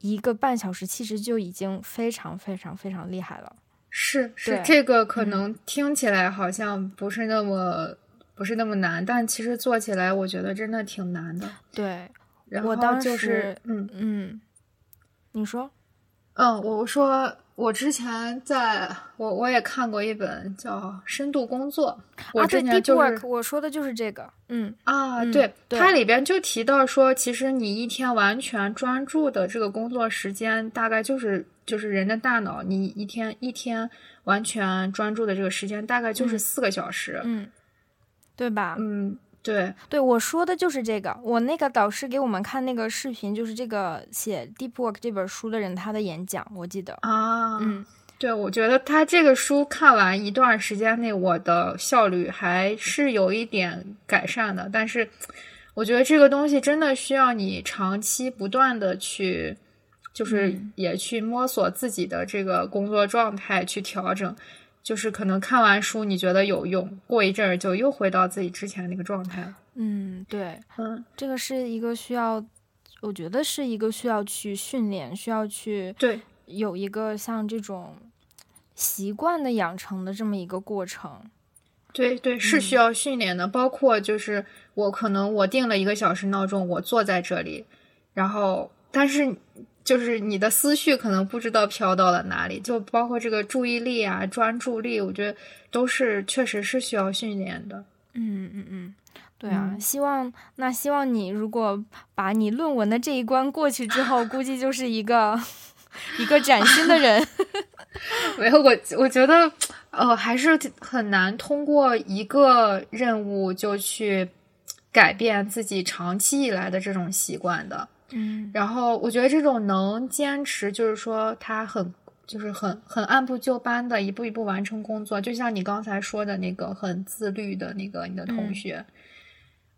一个半小时其实就已经非常非常非常厉害了。是是，这个可能听起来好像不是那么不是那么难，但其实做起来我觉得真的挺难的。对，然后就是嗯嗯，你说，嗯，我说。我之前在我我也看过一本叫《深度工作》，我之前就是我说的就是这个，嗯啊，对，它里边就提到说，其实你一天完全专注的这个工作时间，大概就是就是人的大脑，你一天一天完全专注的这个时间，大概就是四个小时，嗯，对吧？嗯。对对，我说的就是这个。我那个导师给我们看那个视频，就是这个写《Deep Work》这本书的人他的演讲，我记得啊。嗯，对，我觉得他这个书看完一段时间内，我的效率还是有一点改善的。但是，我觉得这个东西真的需要你长期不断的去，就是也去摸索自己的这个工作状态，去调整。就是可能看完书你觉得有用，过一阵儿就又回到自己之前那个状态了。嗯，对，嗯，这个是一个需要，我觉得是一个需要去训练，需要去对有一个像这种习惯的养成的这么一个过程。对对，是需要训练的。包括就是我可能我定了一个小时闹钟，我坐在这里，然后但是。就是你的思绪可能不知道飘到了哪里，就包括这个注意力啊、专注力，我觉得都是确实是需要训练的。嗯嗯嗯，对啊，希望那希望你如果把你论文的这一关过去之后，估计就是一个 一个崭新的人。没有我，我觉得呃还是很难通过一个任务就去改变自己长期以来的这种习惯的。嗯，然后我觉得这种能坚持，就是说他很，就是很很按部就班的一步一步完成工作，就像你刚才说的那个很自律的那个你的同学，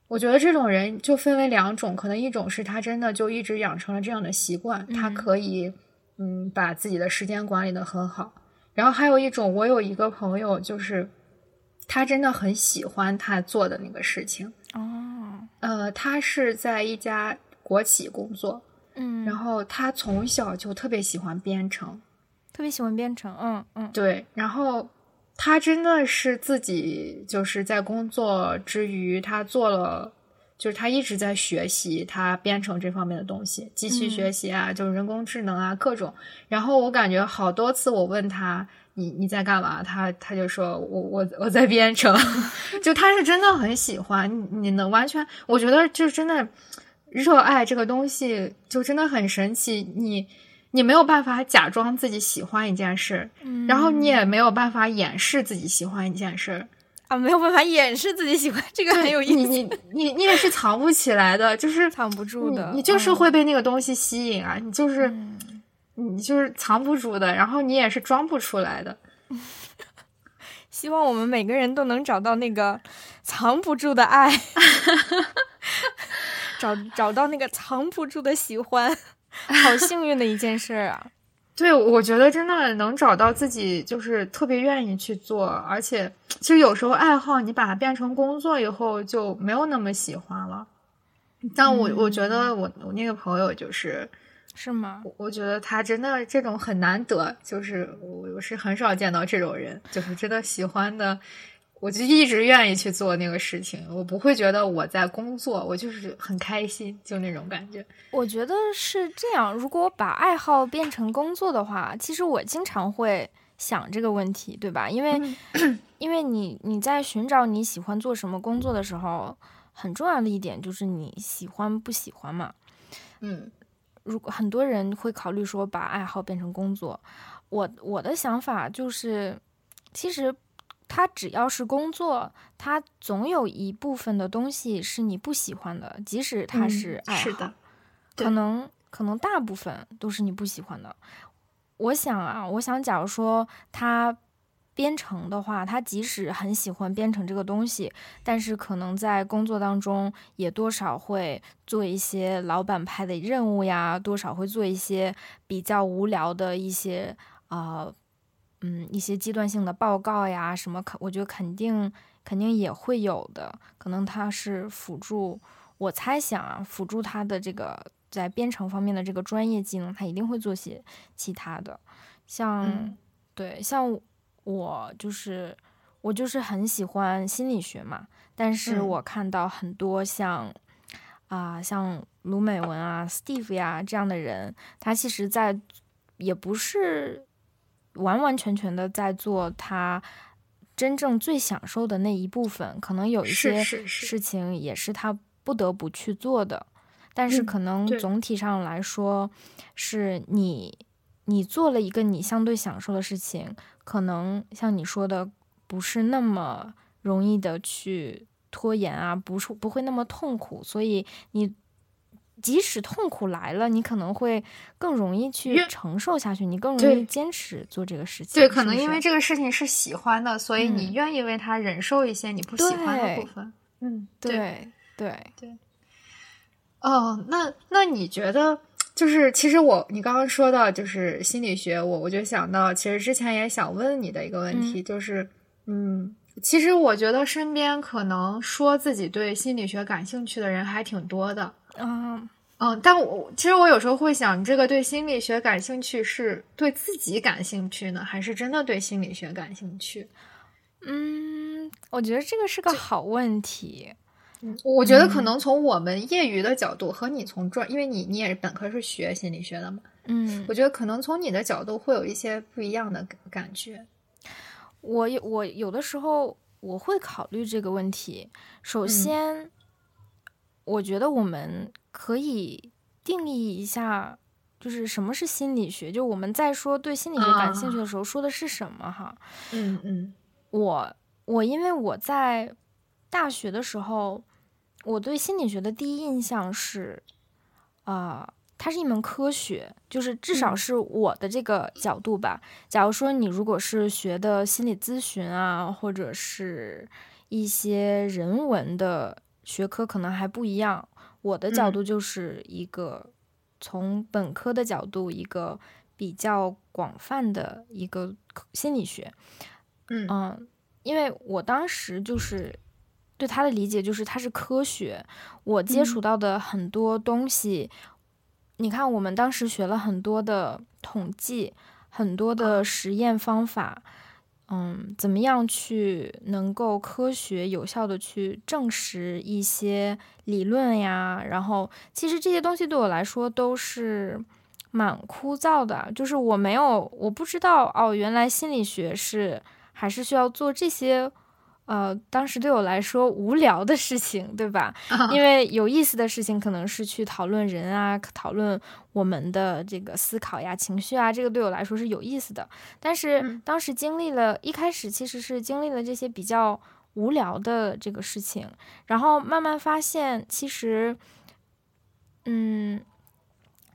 我觉得这种人就分为两种，可能一种是他真的就一直养成了这样的习惯，他可以嗯把自己的时间管理的很好，然后还有一种，我有一个朋友，就是他真的很喜欢他做的那个事情。哦，呃，他是在一家。国企工作，嗯，然后他从小就特别喜欢编程，特别喜欢编程，嗯嗯，对，然后他真的是自己就是在工作之余，他做了，就是他一直在学习他编程这方面的东西，机器学习啊，就是人工智能啊，各种。然后我感觉好多次我问他，你你在干嘛？他他就说我我我在编程，就他是真的很喜欢，你能完全，我觉得就真的。热爱这个东西就真的很神奇，你你没有办法假装自己喜欢一件事，然后你也没有办法掩饰自己喜欢一件事啊，没有办法掩饰自己喜欢这个很有意思，你你 你你也是藏不起来的，就是藏不住的，你就是会被那个东西吸引啊，你就是你就是藏不住的，然后你也是装不出来的。希望我们每个人都能找到那个藏不住的爱。找 找到那个藏不住的喜欢，好幸运的一件事啊！对，我觉得真的能找到自己就是特别愿意去做，而且其实有时候爱好你把它变成工作以后就没有那么喜欢了。但我我觉得我我那个朋友就是是吗？我我觉得他真的这种很难得，就是我我是很少见到这种人，就是真的喜欢的。我就一直愿意去做那个事情，我不会觉得我在工作，我就是很开心，就那种感觉。我觉得是这样，如果把爱好变成工作的话，其实我经常会想这个问题，对吧？因为，因为你你在寻找你喜欢做什么工作的时候，很重要的一点就是你喜欢不喜欢嘛。嗯，如果很多人会考虑说把爱好变成工作，我我的想法就是，其实。它只要是工作，他总有一部分的东西是你不喜欢的，即使他是爱好。是的，可能可能大部分都是你不喜欢的。我想啊，我想，假如说他编程的话，他即使很喜欢编程这个东西，但是可能在工作当中也多少会做一些老板派的任务呀，多少会做一些比较无聊的一些啊，嗯，一些阶段性的报告呀，什么肯，我觉得肯定肯定也会有的。可能他是辅助，我猜想啊，辅助他的这个。在编程方面的这个专业技能，他一定会做些其他的，像对，像我就是我就是很喜欢心理学嘛，但是我看到很多像啊像卢美文啊、Steve 呀这样的人，他其实在也不是完完全全的在做他真正最享受的那一部分，可能有一些事情也是他不得不去做的。但是可能总体上来说，是你你做了一个你相对享受的事情，可能像你说的，不是那么容易的去拖延啊，不是不会那么痛苦，所以你即使痛苦来了，你可能会更容易去承受下去，你更容易坚持做这个事情。对，可能因为这个事情是喜欢的，所以你愿意为他忍受一些你不喜欢的部分。嗯，对对对。哦，那那你觉得就是其实我你刚刚说到就是心理学，我我就想到其实之前也想问你的一个问题，就是嗯，其实我觉得身边可能说自己对心理学感兴趣的人还挺多的，嗯嗯，但我其实我有时候会想，这个对心理学感兴趣是对自己感兴趣呢，还是真的对心理学感兴趣？嗯，我觉得这个是个好问题。我觉得可能从我们业余的角度和你从专，因为你你也是本科是学心理学的嘛，嗯，我觉得可能从你的角度会有一些不一样的感觉。我有我有的时候我会考虑这个问题。首先，我觉得我们可以定义一下，就是什么是心理学。就我们在说对心理学感兴趣的时候，说的是什么？哈，嗯嗯，我我因为我在大学的时候。我对心理学的第一印象是，啊，它是一门科学，就是至少是我的这个角度吧。假如说你如果是学的心理咨询啊，或者是一些人文的学科，可能还不一样。我的角度就是一个从本科的角度，一个比较广泛的一个心理学。嗯嗯，因为我当时就是。对他的理解就是它是科学，我接触到的很多东西，你看我们当时学了很多的统计，很多的实验方法，嗯，怎么样去能够科学有效的去证实一些理论呀？然后其实这些东西对我来说都是蛮枯燥的，就是我没有我不知道哦，原来心理学是还是需要做这些。呃，当时对我来说无聊的事情，对吧？因为有意思的事情可能是去讨论人啊，讨论我们的这个思考呀、情绪啊，这个对我来说是有意思的。但是当时经历了一开始其实是经历了这些比较无聊的这个事情，然后慢慢发现，其实，嗯，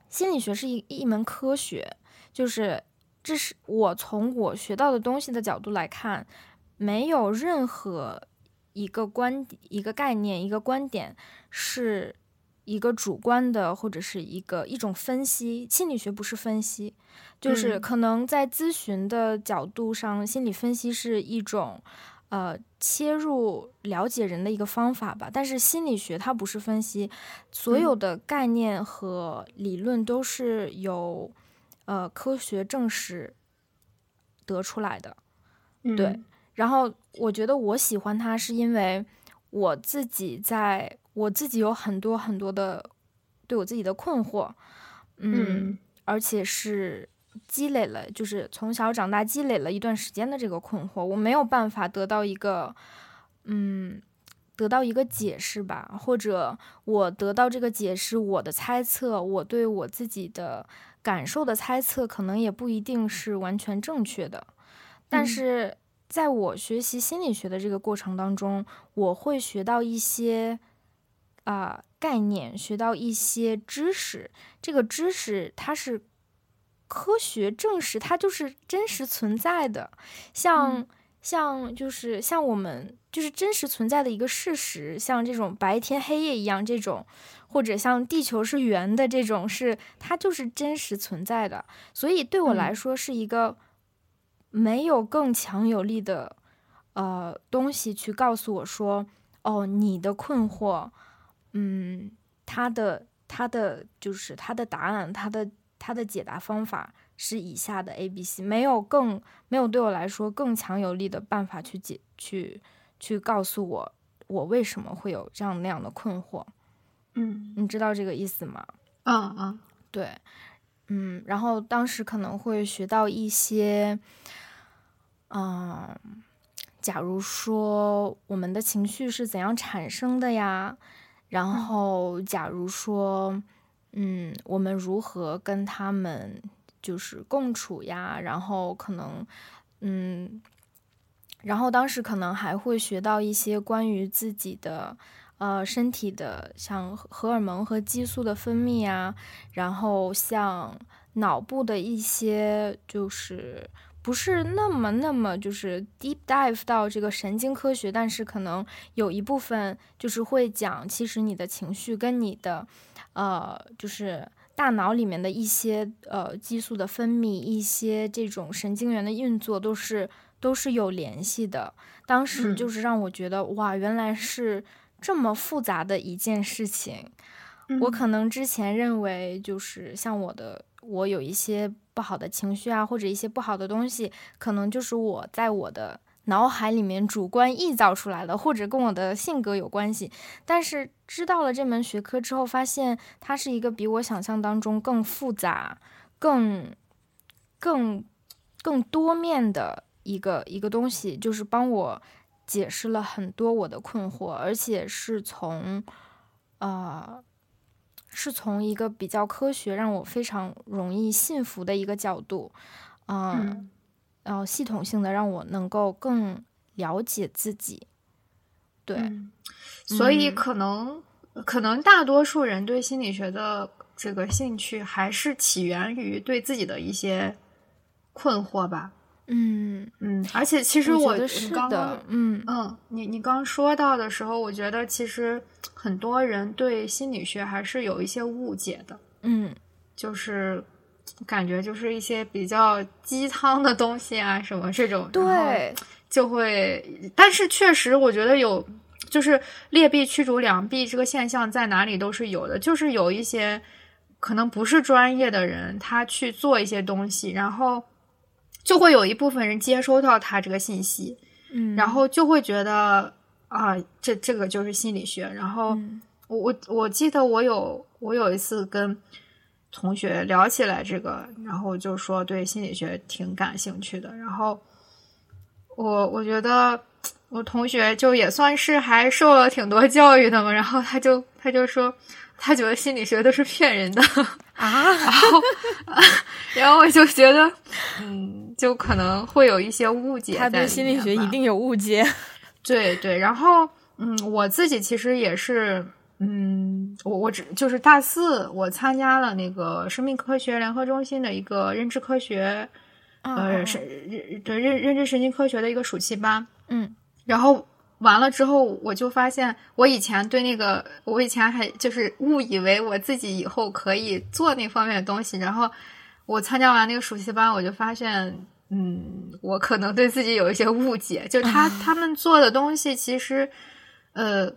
心理学是一一门科学，就是这是我从我学到的东西的角度来看。没有任何一个观一个概念一个观点是一个主观的或者是一个一种分析。心理学不是分析，就是可能在咨询的角度上，心理分析是一种呃切入了解人的一个方法吧。但是心理学它不是分析，所有的概念和理论都是由呃科学证实得出来的，对。然后我觉得我喜欢他，是因为我自己在我自己有很多很多的对我自己的困惑，嗯，而且是积累了，就是从小长大积累了一段时间的这个困惑，我没有办法得到一个，嗯，得到一个解释吧，或者我得到这个解释，我的猜测，我对我自己的感受的猜测，可能也不一定是完全正确的，但是。在我学习心理学的这个过程当中，我会学到一些啊概念，学到一些知识。这个知识它是科学证实，它就是真实存在的。像像就是像我们就是真实存在的一个事实，像这种白天黑夜一样这种。或者像地球是圆的这种，是它就是真实存在的，所以对我来说是一个没有更强有力的呃东西去告诉我说，哦，你的困惑，嗯，它的它的就是它的答案，它的它的解答方法是以下的 A、B、C，没有更没有对我来说更强有力的办法去解去去告诉我我为什么会有这样那样的困惑。嗯，你知道这个意思吗？嗯嗯，对，嗯，然后当时可能会学到一些，嗯，假如说我们的情绪是怎样产生的呀？然后假如说，嗯，我们如何跟他们就是共处呀？然后可能，嗯，然后当时可能还会学到一些关于自己的。呃，身体的像荷尔蒙和激素的分泌啊，然后像脑部的一些，就是不是那么那么就是 deep dive 到这个神经科学，但是可能有一部分就是会讲，其实你的情绪跟你的呃，就是大脑里面的一些呃激素的分泌，一些这种神经元的运作都是都是有联系的。当时就是让我觉得哇，原来是。这么复杂的一件事情，我可能之前认为就是像我的，我有一些不好的情绪啊，或者一些不好的东西，可能就是我在我的脑海里面主观臆造出来的，或者跟我的性格有关系。但是知道了这门学科之后，发现它是一个比我想象当中更复杂、更、更、更多面的一个一个东西，就是帮我。解释了很多我的困惑，而且是从，呃，是从一个比较科学、让我非常容易信服的一个角度，嗯，然后系统性的让我能够更了解自己。对，所以可能可能大多数人对心理学的这个兴趣，还是起源于对自己的一些困惑吧。嗯嗯，而且其实我你刚刚嗯嗯，你你刚说到的时候，我觉得其实很多人对心理学还是有一些误解的。嗯，就是感觉就是一些比较鸡汤的东西啊，什么这种，对，就会。但是确实，我觉得有就是劣币驱逐良币这个现象在哪里都是有的，就是有一些可能不是专业的人，他去做一些东西，然后。就会有一部分人接收到他这个信息，嗯，然后就会觉得啊，这这个就是心理学。然后我我我记得我有我有一次跟同学聊起来这个，然后就说对心理学挺感兴趣的。然后我我觉得我同学就也算是还受了挺多教育的嘛，然后他就他就说。他觉得心理学都是骗人的啊，然后，然后我就觉得，嗯，就可能会有一些误解。他对心理学一定有误解。对对，然后，嗯，我自己其实也是，嗯，我我只就是大四，我参加了那个生命科学联合中心的一个认知科学，呃，神对认认知神经科学的一个暑期班，嗯，然后。完了之后，我就发现我以前对那个，我以前还就是误以为我自己以后可以做那方面的东西。然后我参加完那个暑期班，我就发现，嗯，我可能对自己有一些误解。就他他们做的东西，其实，呃，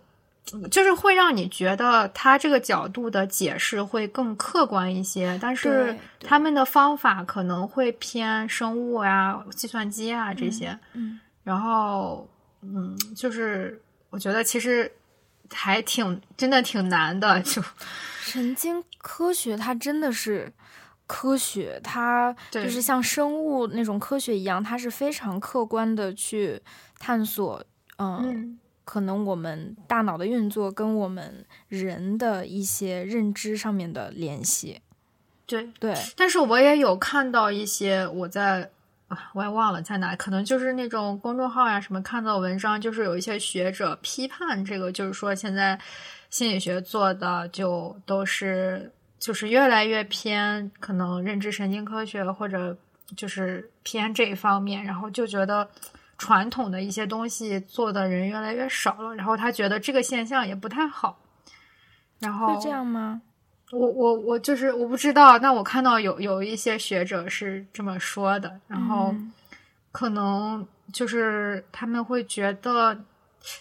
就是会让你觉得他这个角度的解释会更客观一些，但是他们的方法可能会偏生物啊、计算机啊这些。嗯，然后。嗯，就是我觉得其实还挺真的挺难的。就 神经科学，它真的是科学，它就是像生物那种科学一样，它是非常客观的去探索。嗯，可能我们大脑的运作跟我们人的一些认知上面的联系。对对，但是我也有看到一些我在啊，我也忘了在哪，可能就是那种公众号呀什么看到文章，就是有一些学者批判这个，就是说现在心理学做的就都是就是越来越偏可能认知神经科学或者就是偏这一方面，然后就觉得传统的一些东西做的人越来越少了，然后他觉得这个现象也不太好，然后会这样吗？我我我就是我不知道，但我看到有有一些学者是这么说的，然后可能就是他们会觉得，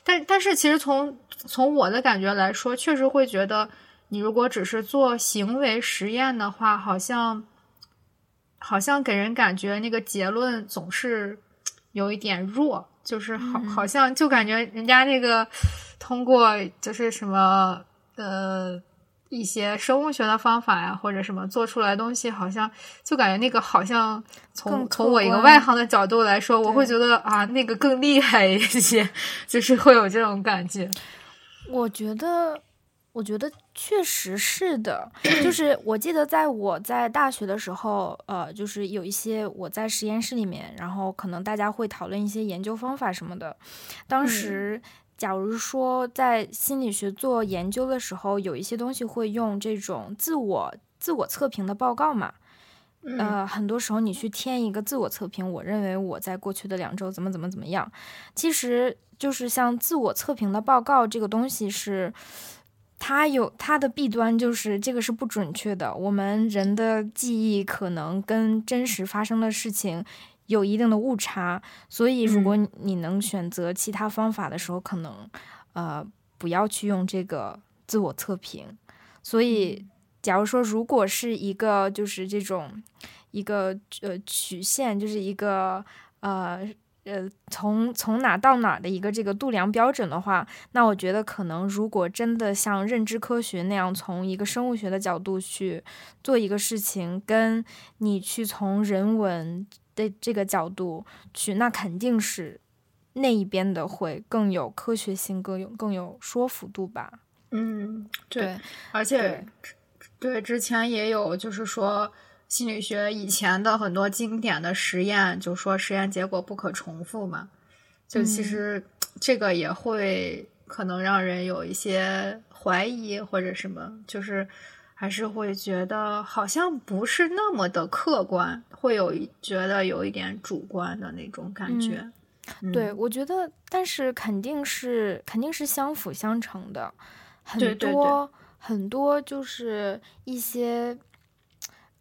但但是其实从从我的感觉来说，确实会觉得，你如果只是做行为实验的话，好像好像给人感觉那个结论总是有一点弱，就是好好像就感觉人家那个通过就是什么呃。一些生物学的方法呀，或者什么做出来的东西，好像就感觉那个好像从从我一个外行的角度来说，我会觉得啊，那个更厉害一些，就是会有这种感觉。我觉得，我觉得确实是的。就是我记得在我在大学的时候，呃，就是有一些我在实验室里面，然后可能大家会讨论一些研究方法什么的，当时。假如说在心理学做研究的时候，有一些东西会用这种自我自我测评的报告嘛？呃，很多时候你去填一个自我测评，我认为我在过去的两周怎么怎么怎么样。其实就是像自我测评的报告这个东西是，它有它的弊端，就是这个是不准确的。我们人的记忆可能跟真实发生的事情。有一定的误差，所以如果你能选择其他方法的时候，可能呃不要去用这个自我测评。所以，假如说如果是一个就是这种一个呃曲线，就是一个呃呃从从哪到哪的一个这个度量标准的话，那我觉得可能如果真的像认知科学那样从一个生物学的角度去做一个事情，跟你去从人文。的这个角度去，那肯定是那一边的会更有科学性，更有更有说服度吧。嗯，对，而且对之前也有，就是说心理学以前的很多经典的实验，就说实验结果不可重复嘛。就其实这个也会可能让人有一些怀疑或者什么，就是。还是会觉得好像不是那么的客观，会有觉得有一点主观的那种感觉。对，我觉得，但是肯定是肯定是相辅相成的。很多很多就是一些，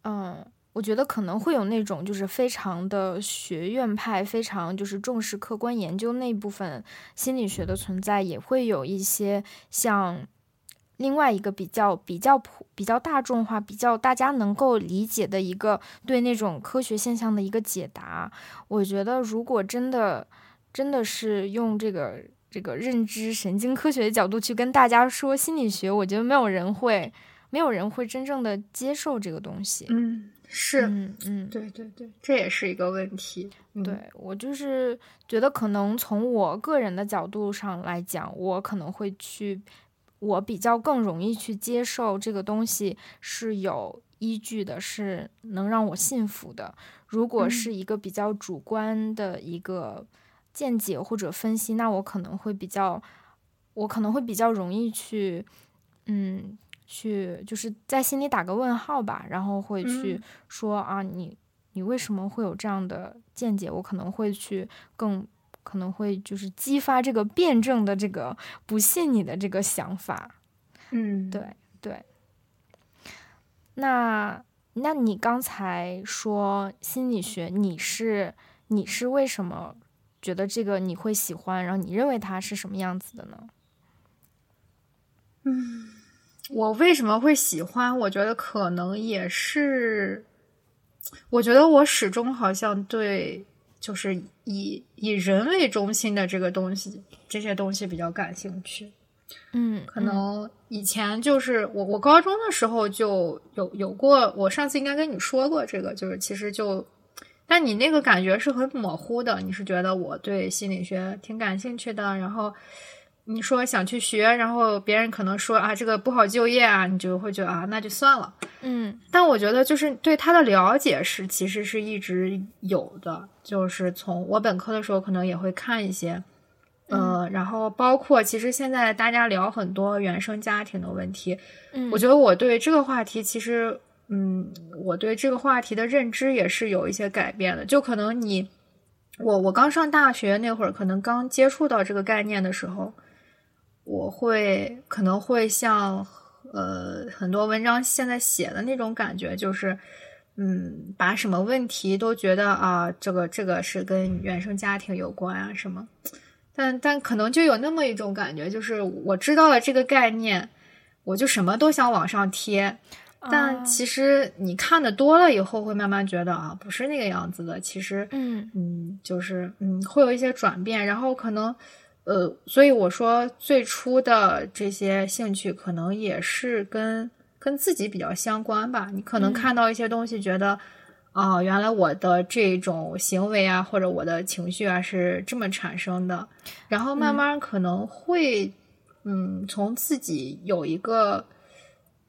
嗯，我觉得可能会有那种就是非常的学院派，非常就是重视客观研究那部分心理学的存在，也会有一些像。另外一个比较比较普、比较大众化、比较大家能够理解的一个对那种科学现象的一个解答，我觉得如果真的真的是用这个这个认知神经科学的角度去跟大家说心理学，我觉得没有人会没有人会真正的接受这个东西。嗯，是，嗯嗯，对对对，这也是一个问题。对我就是觉得可能从我个人的角度上来讲，我可能会去。我比较更容易去接受这个东西是有依据的，是能让我信服的。如果是一个比较主观的一个见解或者分析，那我可能会比较，我可能会比较容易去，嗯，去就是在心里打个问号吧，然后会去说啊，你你为什么会有这样的见解？我可能会去更。可能会就是激发这个辩证的这个不信你的这个想法，嗯，对对。那那你刚才说心理学，你是你是为什么觉得这个你会喜欢？然后你认为它是什么样子的呢？嗯，我为什么会喜欢？我觉得可能也是，我觉得我始终好像对。就是以以人为中心的这个东西，这些东西比较感兴趣。嗯，可能以前就是我我高中的时候就有有过，我上次应该跟你说过这个，就是其实就，但你那个感觉是很模糊的，你是觉得我对心理学挺感兴趣的，然后你说想去学，然后别人可能说啊这个不好就业啊，你就会觉得啊那就算了。嗯但我觉得就是对他的了解是其实是一直有的，就是从我本科的时候可能也会看一些，呃，然后包括其实现在大家聊很多原生家庭的问题，嗯，我觉得我对这个话题其实，嗯，我对这个话题的认知也是有一些改变的。就可能你，我我刚上大学那会儿，可能刚接触到这个概念的时候，我会可能会像呃很多文章现在写的那种感觉，就是嗯，把什么问题都觉得啊，这个这个是跟原生家庭有关啊什么。但但可能就有那么一种感觉，就是我知道了这个概念，我就什么都想往上贴。但啊其实你看的多了以后，会慢慢觉得啊，不是那个样子的。其实，嗯嗯，就是嗯，会有一些转变，然后可能，呃，所以我说最初的这些兴趣可能也是跟跟自己比较相关吧。你可能嗯看到一些东西，觉得啊、原来我的这种行为啊，或者我的情绪啊是这么产生的，然后慢慢可能会，嗯，从自己有一个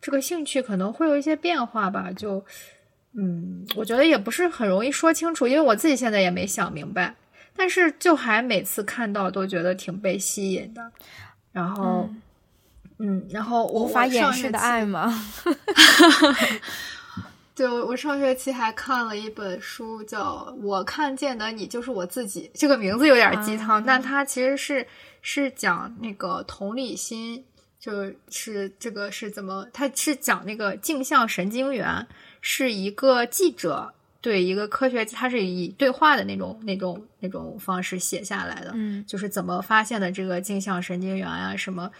这个兴趣可能会有一些变化吧，就。嗯，我觉得也不是很容易说清楚，因为我自己现在也没想明白，但是就还每次看到都觉得挺被吸引的，然后，嗯然后我无法掩饰的上学期爱吗？对，我我上学期还看了一本书，叫《我看见的你就是我自己》。这个名字有点鸡汤，啊但它其实是是讲那个同理心，就是这个是怎么？它是讲那个镜像神经元，是一个记者对一个科学，它是以对话的那种那种那种方式写下来的。嗯就是怎么发现的这个镜像神经元啊什么。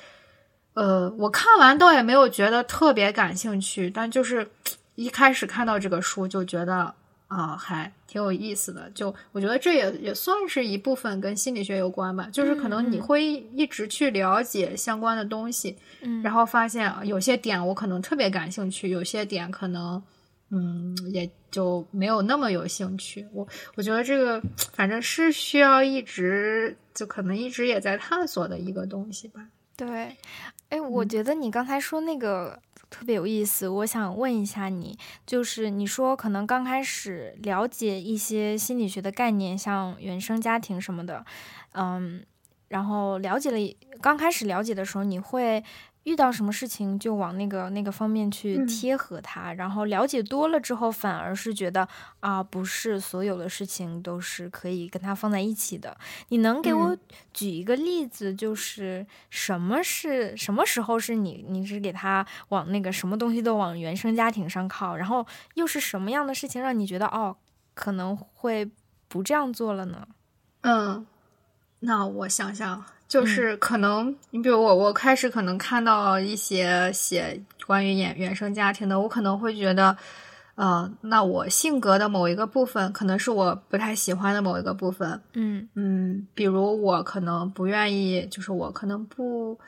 呃，我看完倒也没有觉得特别感兴趣，但就是一开始看到这个书就觉得啊，还挺有意思的。就我觉得这也也算是一部分跟心理学有关吧，就是可能你会一直去了解相关的东西，嗯，然后发现啊有些点我可能特别感兴趣，有些点可能嗯也就没有那么有兴趣。我我觉得这个反正是需要一直就可能一直也在探索的一个东西吧。对，哎，我嗯觉得你刚才说那个特别有意思，我想问一下你，就是你说可能刚开始了解一些心理学的概念，像原生家庭什么的，嗯，然后了解了，刚开始了解的时候，你会遇到什么事情就往那个那个方面去嗯贴合它，然后了解多了之后，反而是觉得啊，不是所有的事情都是可以跟它放在一起的。你能给我嗯举一个例子，就是什么是什么时候是你你是给他往那个什么东西都往原生家庭上靠，然后又是什么样的事情让你觉得哦可能会不这样做了呢？嗯，那我想想，就是可能你比如我，我开始可能看到一些写关于原原生家庭的，我可能会觉得。呃，那我性格的某一个部分，可能是我不太喜欢的某一个部分，嗯嗯，比如我可能不愿意，就是我可能不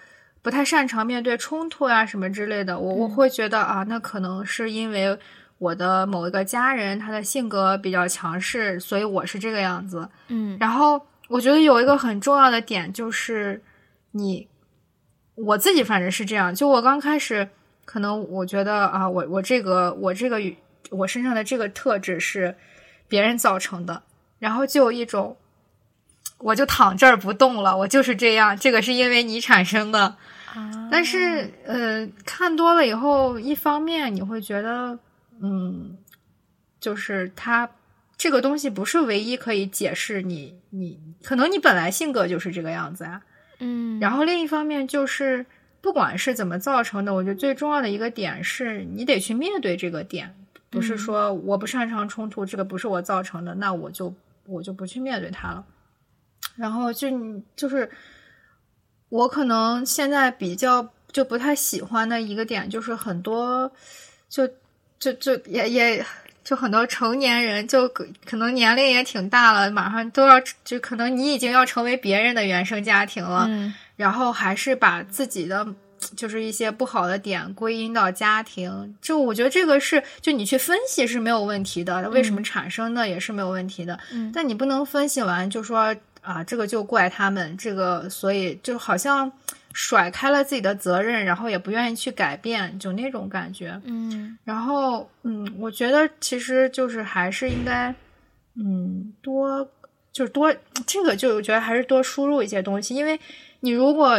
不太擅长面对冲突呀、什么之类的，我我嗯会觉得啊，那可能是因为我的某一个家人他的性格比较强势，所以我是这个样子。嗯然后我觉得有一个很重要的点就是你，我自己反正是这样，就我刚开始可能我觉得啊，我我这个我这个我身上的这个特质是别人造成的，然后就有一种我就躺这儿不动了，我就是这样，这个是因为你产生的。啊，但是呃，看多了以后，一方面你会觉得，嗯，就是它这个东西不是唯一可以解释你你可能你本来性格就是这个样子啊。嗯，然后另一方面就是，不管是怎么造成的，我觉得最重要的一个点是你得去面对这个点，不是嗯说我不擅长冲突，这个不是我造成的，那我就我就不去面对它了。然后就你就是我可能现在比较就不太喜欢的一个点，就是很多就就就也也就很多成年人就可可能年龄也挺大了，马上都要就可能你已经要成为别人的原生家庭了，嗯然后还是把自己的就是一些不好的点归因到家庭，就我觉得这个是就你去分析是没有问题的，为什么产生的也是没有问题的，嗯。但你不能分析完就说啊，这个就怪他们，这个所以就好像甩开了自己的责任，然后也不愿意去改变，就那种感觉。嗯，然后嗯，我觉得其实就是还是应该嗯多就是多这个就我觉得还是多输入一些东西，因为你如果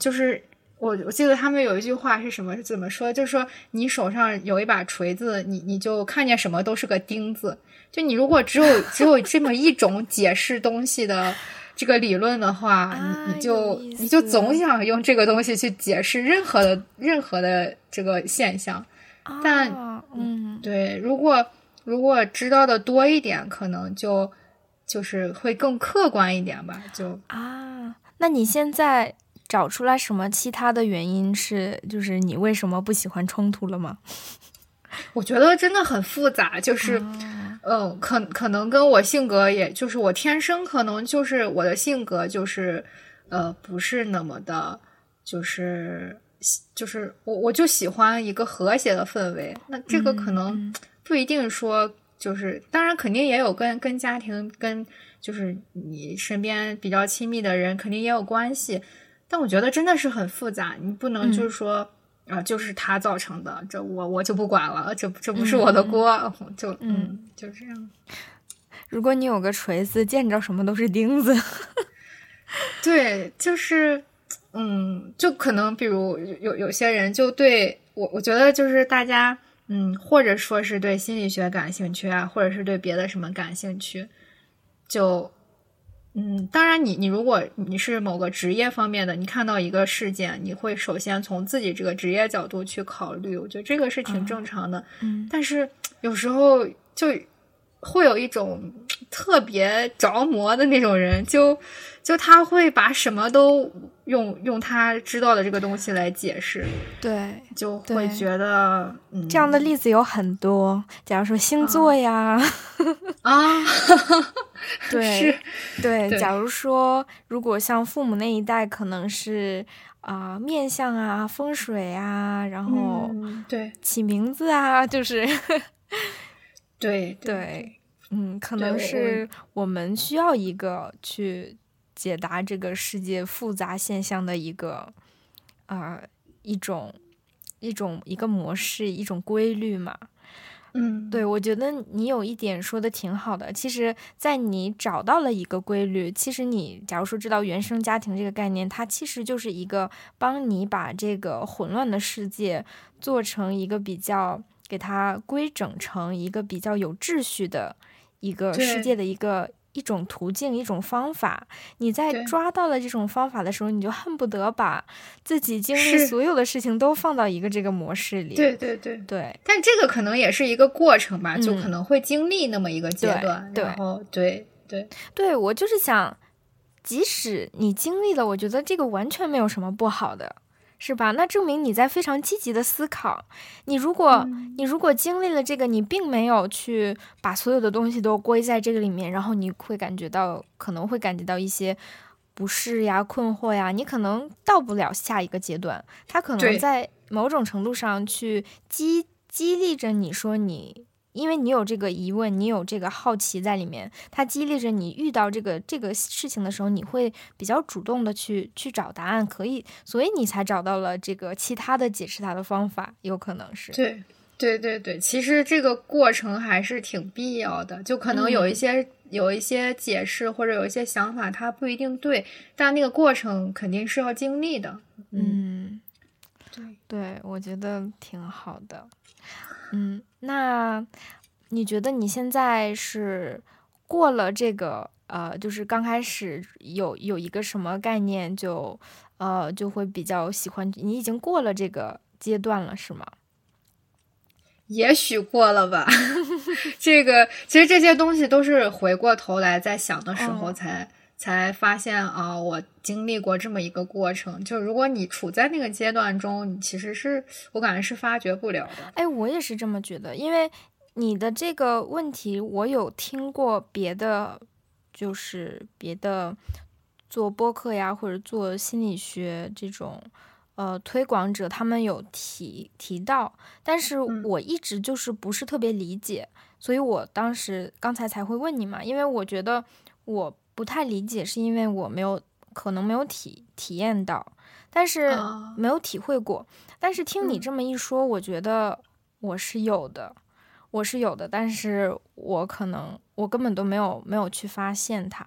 就是我我记得他们有一句话是什么是怎么说，就是说你手上有一把锤子，你你就看见什么都是个钉子。就你如果只有只有这么一种解释东西的这个理论的话，你你就你就总想用这个东西去解释任何的任何的这个现象。但嗯，对，如果如果知道的多一点，可能就就是会更客观一点吧。就啊，那你现在找出来什么其他的原因是，就是你为什么不喜欢冲突了吗？我觉得真的很复杂，就是。嗯，可可能跟我性格，也就是我天生可能就是我的性格就是，呃，不是那么的，就是就是我我就喜欢一个和谐的氛围。那这个可能不一定说就是，当然肯定也有跟跟家庭跟就是你身边比较亲密的人肯定也有关系。但我觉得真的是很复杂，你不能就是说。啊，就是他造成的，这我我就不管了，这这不是我的锅，就嗯，就这样。如果你有个锤子，见着什么都是钉子。对，就是嗯，就可能比如有有些人就对我，我觉得就是大家嗯，或者说是对心理学感兴趣啊，或者是对别的什么感兴趣，就。嗯，当然，你你如果你是某个职业方面的，你看到一个事件，你会首先从自己这个职业角度去考虑，我觉得这个是挺正常的。嗯，但是有时候就会有一种特别着魔的那种人，就就他会把什么都用用他知道的这个东西来解释，对，就会觉得这样的例子有很多。假如说星座呀 啊。对，对，假如说，如果像父母那一代，可能是啊面相啊、风水啊，然后对起名字啊，就是对对，嗯，可能是我们需要一个去解答这个世界复杂现象的一个啊一种一种一个模式，一种规律嘛。嗯，对，我觉得你有一点说的挺好的。其实，在你找到了一个规律，其实你假如说知道原生家庭这个概念，它其实就是一个帮你把这个混乱的世界做成一个比较，给它规整成一个比较有秩序的一个世界的一个。一种途径，一种方法。你在抓到了这种方法的时候，你就恨不得把自己经历所有的事情都放到一个这个模式里。对对对对。但这个可能也是一个过程吧，就可能会经历那么一个阶段。对，然后对对对，我就是想，即使你经历了，我觉得这个完全没有什么不好的。是吧？那证明你在非常积极的思考。你如果你如果经历了这个，你并没有去把所有的东西都归在这个里面，然后你会感觉到可能会感觉到一些不适呀、困惑呀，你可能到不了下一个阶段。他可能在某种程度上去激激励着你说你。因为你有这个疑问，你有这个好奇在里面，它激励着你遇到这个这个事情的时候，你会比较主动的去去找答案，可以，所以你才找到了这个其他的解释它的方法，有可能是。对，对对对，其实这个过程还是挺必要的，就可能有一些有一些解释或者有一些想法，它不一定对，但那个过程肯定是要经历的。嗯，对，对我觉得挺好的。嗯，那你觉得你现在是过了这个呃，就是刚开始有有一个什么概念，就呃就会比较喜欢你已经过了这个阶段了，是吗？也许过了吧。这个其实这些东西都是回过头来在想的时候才。才发现啊，我经历过这么一个过程。就如果你处在那个阶段中，你其实是我感觉是发掘不了的。哎，我也是这么觉得，因为你的这个问题，我有听过别的，就是别的做播客呀，或者做心理学这种呃推广者，他们有提提到，但是我一直就是不是特别理解，所以我当时刚才才会问你嘛，因为我觉得我。不太理解，是因为我没有可能没有体体验到，但是没有体会过。但是听你这么一说，我觉得我是有的，我是有的，但是我可能我根本都没有没有去发现它。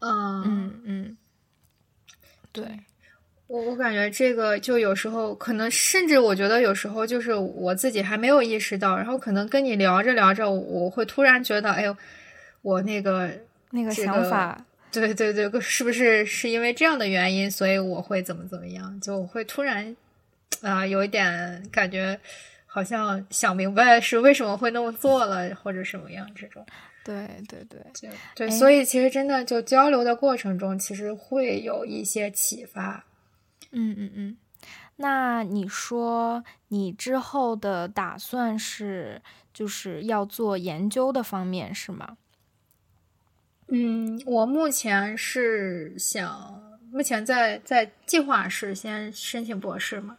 嗯嗯嗯，对。我我感觉这个就有时候可能，甚至我觉得有时候就是我自己还没有意识到，然后可能跟你聊着聊着，我会突然觉得，哎呦，我那个那个想法，对对对，是不是是因为这样的原因，所以我会怎么怎么样？就会突然啊，有一点感觉，好像想明白是为什么会那么做了，或者什么样这种。对对对对，所以其实真的就交流的过程中，其实会有一些启发。嗯嗯嗯，那你说你之后的打算是就是要做研究的方面是吗？嗯，我目前是想，目前在在计划是先申请博士嘛。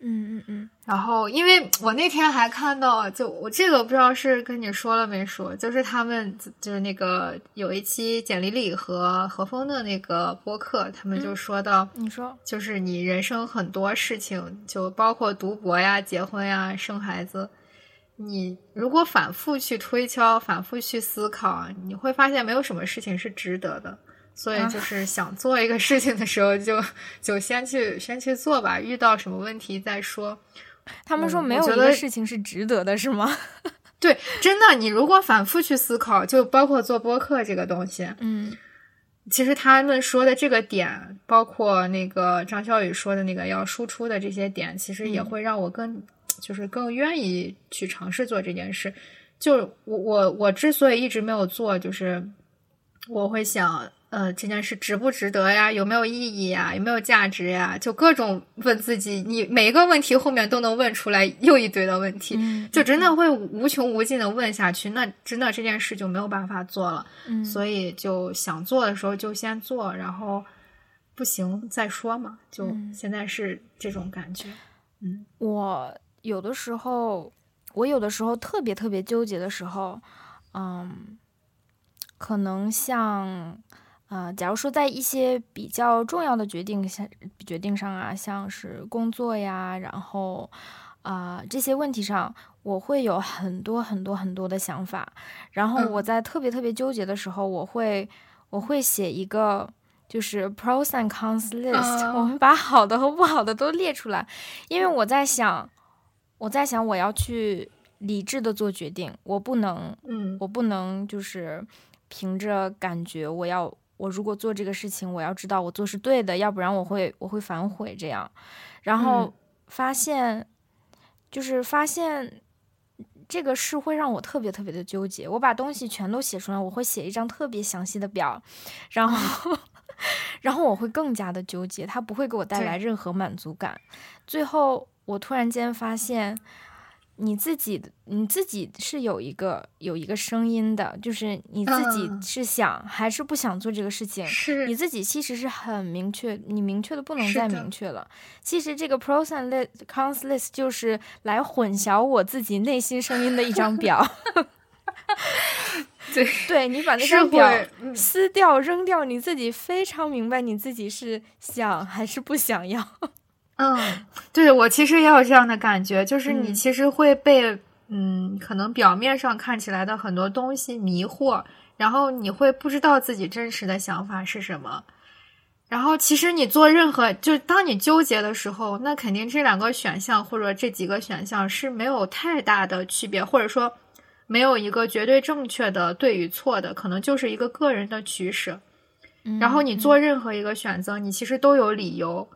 嗯嗯嗯，然后因为我那天还看到，就我这个不知道是跟你说了没说，就是他们就是那个有一期简丽丽和何峰的那个播客，他们就说到，你说就是你人生很多事情，就包括读博呀、结婚呀、生孩子，你如果反复去推敲、反复去思考，你会发现没有什么事情是值得的。所以就是想做一个事情的时候，就就先去先去做吧，遇到什么问题再说。他们说没有一个事情是值得的，是吗？对，真的，你如果反复去思考，就包括做播客这个东西，嗯，其实他们说的这个点，包括那个张小雨说的那个要输出的这些点，其实也会让我更就是更愿意去尝试做这件事。就我我我之所以一直没有做，就是我会想。呃，这件事值不值得呀？有没有意义呀？有没有价值呀？就各种问自己，你每一个问题后面都能问出来又一堆的问题，就真的会无穷无尽的问下去，那真的这件事就没有办法做了。嗯，所以就想做的时候就先做，然后不行再说嘛。就现在是这种感觉。嗯，我有的时候，我有的时候特别特别纠结的时候，嗯，可能像。啊，假如说在一些比较重要的决定下决定上啊，像是工作呀，然后啊这些问题上，我会有很多很多很多的想法。然后我在特别特别纠结的时候，我会我会写一个就是 pros and cons list，我们把好的和不好的都列出来，因为我在想，我在想我要去理智的做决定，我不能，嗯，我不能就是凭着感觉我要。我如果做这个事情，我要知道我做是对的，要不然我会我会反悔这样。然后发现，就是发现这个事会让我特别特别的纠结。我把东西全都写出来，我会写一张特别详细的表，然后 然后我会更加的纠结，它不会给我带来任何满足感。最后我突然间发现。你自己，你自己是有一个有一个声音的，就是你自己是想还是不想做这个事情？是你自己其实是很明确，你明确的不能再明确了。其实这个 pros and cons list 就是来混淆我自己内心声音的一张表。对，对你把那张表撕掉扔掉，你自己非常明白你自己是想还是不想要。嗯，对我其实也有这样的感觉，就是你其实会被嗯，可能表面上看起来的很多东西迷惑，然后你会不知道自己真实的想法是什么。然后其实你做任何，就是当你纠结的时候，那肯定这两个选项或者这几个选项是没有太大的区别，或者说没有一个绝对正确的对与错的，可能就是一个个人的取舍。然后你做任何一个选择，你其实都有理由。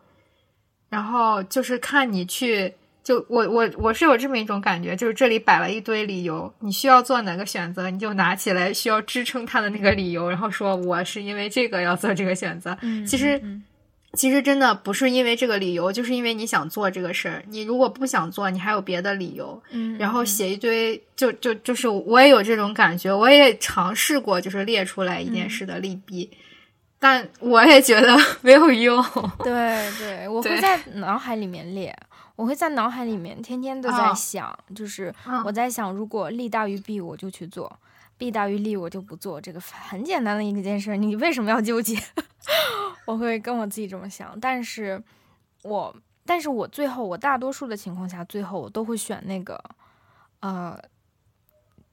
然后就是看你去，就我我我是有这么一种感觉，就是这里摆了一堆理由，你需要做哪个选择，你就拿起来需要支撑他的那个理由，然后说我是因为这个要做这个选择。其实其实真的不是因为这个理由，就是因为你想做这个事儿。你如果不想做，你还有别的理由。嗯，然后写一堆，就就就是我也有这种感觉，我也尝试过，就是列出来一件事的利弊。但我也觉得 没有用。对对，我会在脑海里面列，我会在脑海里面天天都在想，就是我在想，如果利大于弊，我就去做；弊大于利，我就不做。这个很简单的一件事，你为什么要纠结？我会跟我自己这么想，但是我，但是我最后，我大多数的情况下，最后我都会选那个，呃，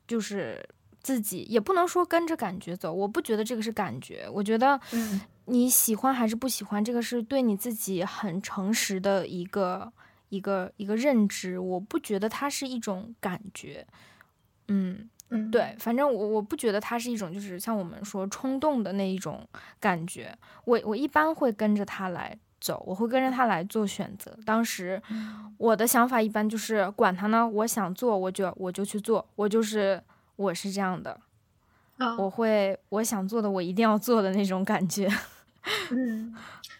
就是自己也不能说跟着感觉走，我不觉得这个是感觉，我觉得，你喜欢还是不喜欢，这个是对你自己很诚实的一个一个一个认知，我不觉得它是一种感觉，嗯。嗯，对，反正我我不觉得它是一种，就是像我们说冲动的那一种感觉。我我一般会跟着他来走，我会跟着他来做选择。当时我的想法一般就是管他呢，我想做我就我就去做，我就是我是这样的。我会我想做的我一定要做的那种感觉。嗯，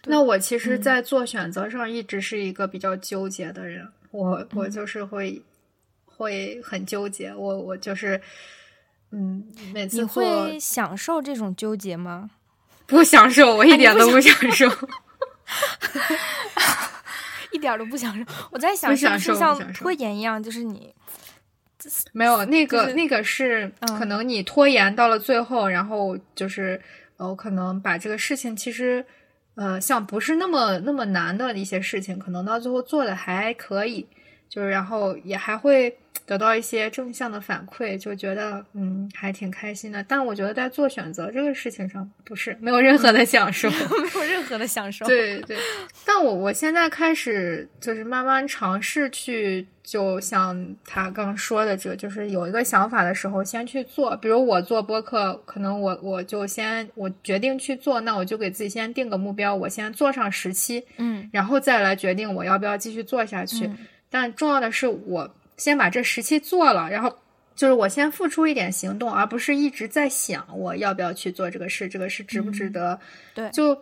那我其实，在做选择上一直是一个比较纠结的人。我我就是会。会很纠结，我我就是，嗯，每次你会享受这种纠结吗？不享受，我一点都不享受，一点都不享受。我在想，是不是像拖延一样？就是你没有那个那个是可能你拖延到了最后，然后就是呃，可能把这个事情其实呃，像不是那么那么难的一些事情，可能到最后做的还可以。就是，然后也还会得到一些正向的反馈，就觉得嗯，还挺开心的。但我觉得在做选择这个事情上，不是没有任何的享受，没有任何的享受。对对。但我我现在开始就是慢慢尝试去，就像他刚说的，这就是有一个想法的时候，先去做。比如我做播客，可能我我就先我决定去做，那我就给自己先定个目标，我先做上十期，嗯，然后再来决定我要不要继续做下去。但重要的是，我先把这十期做了，然后就是我先付出一点行动，而不是一直在想我要不要去做这个事，这个事值不值得？对，就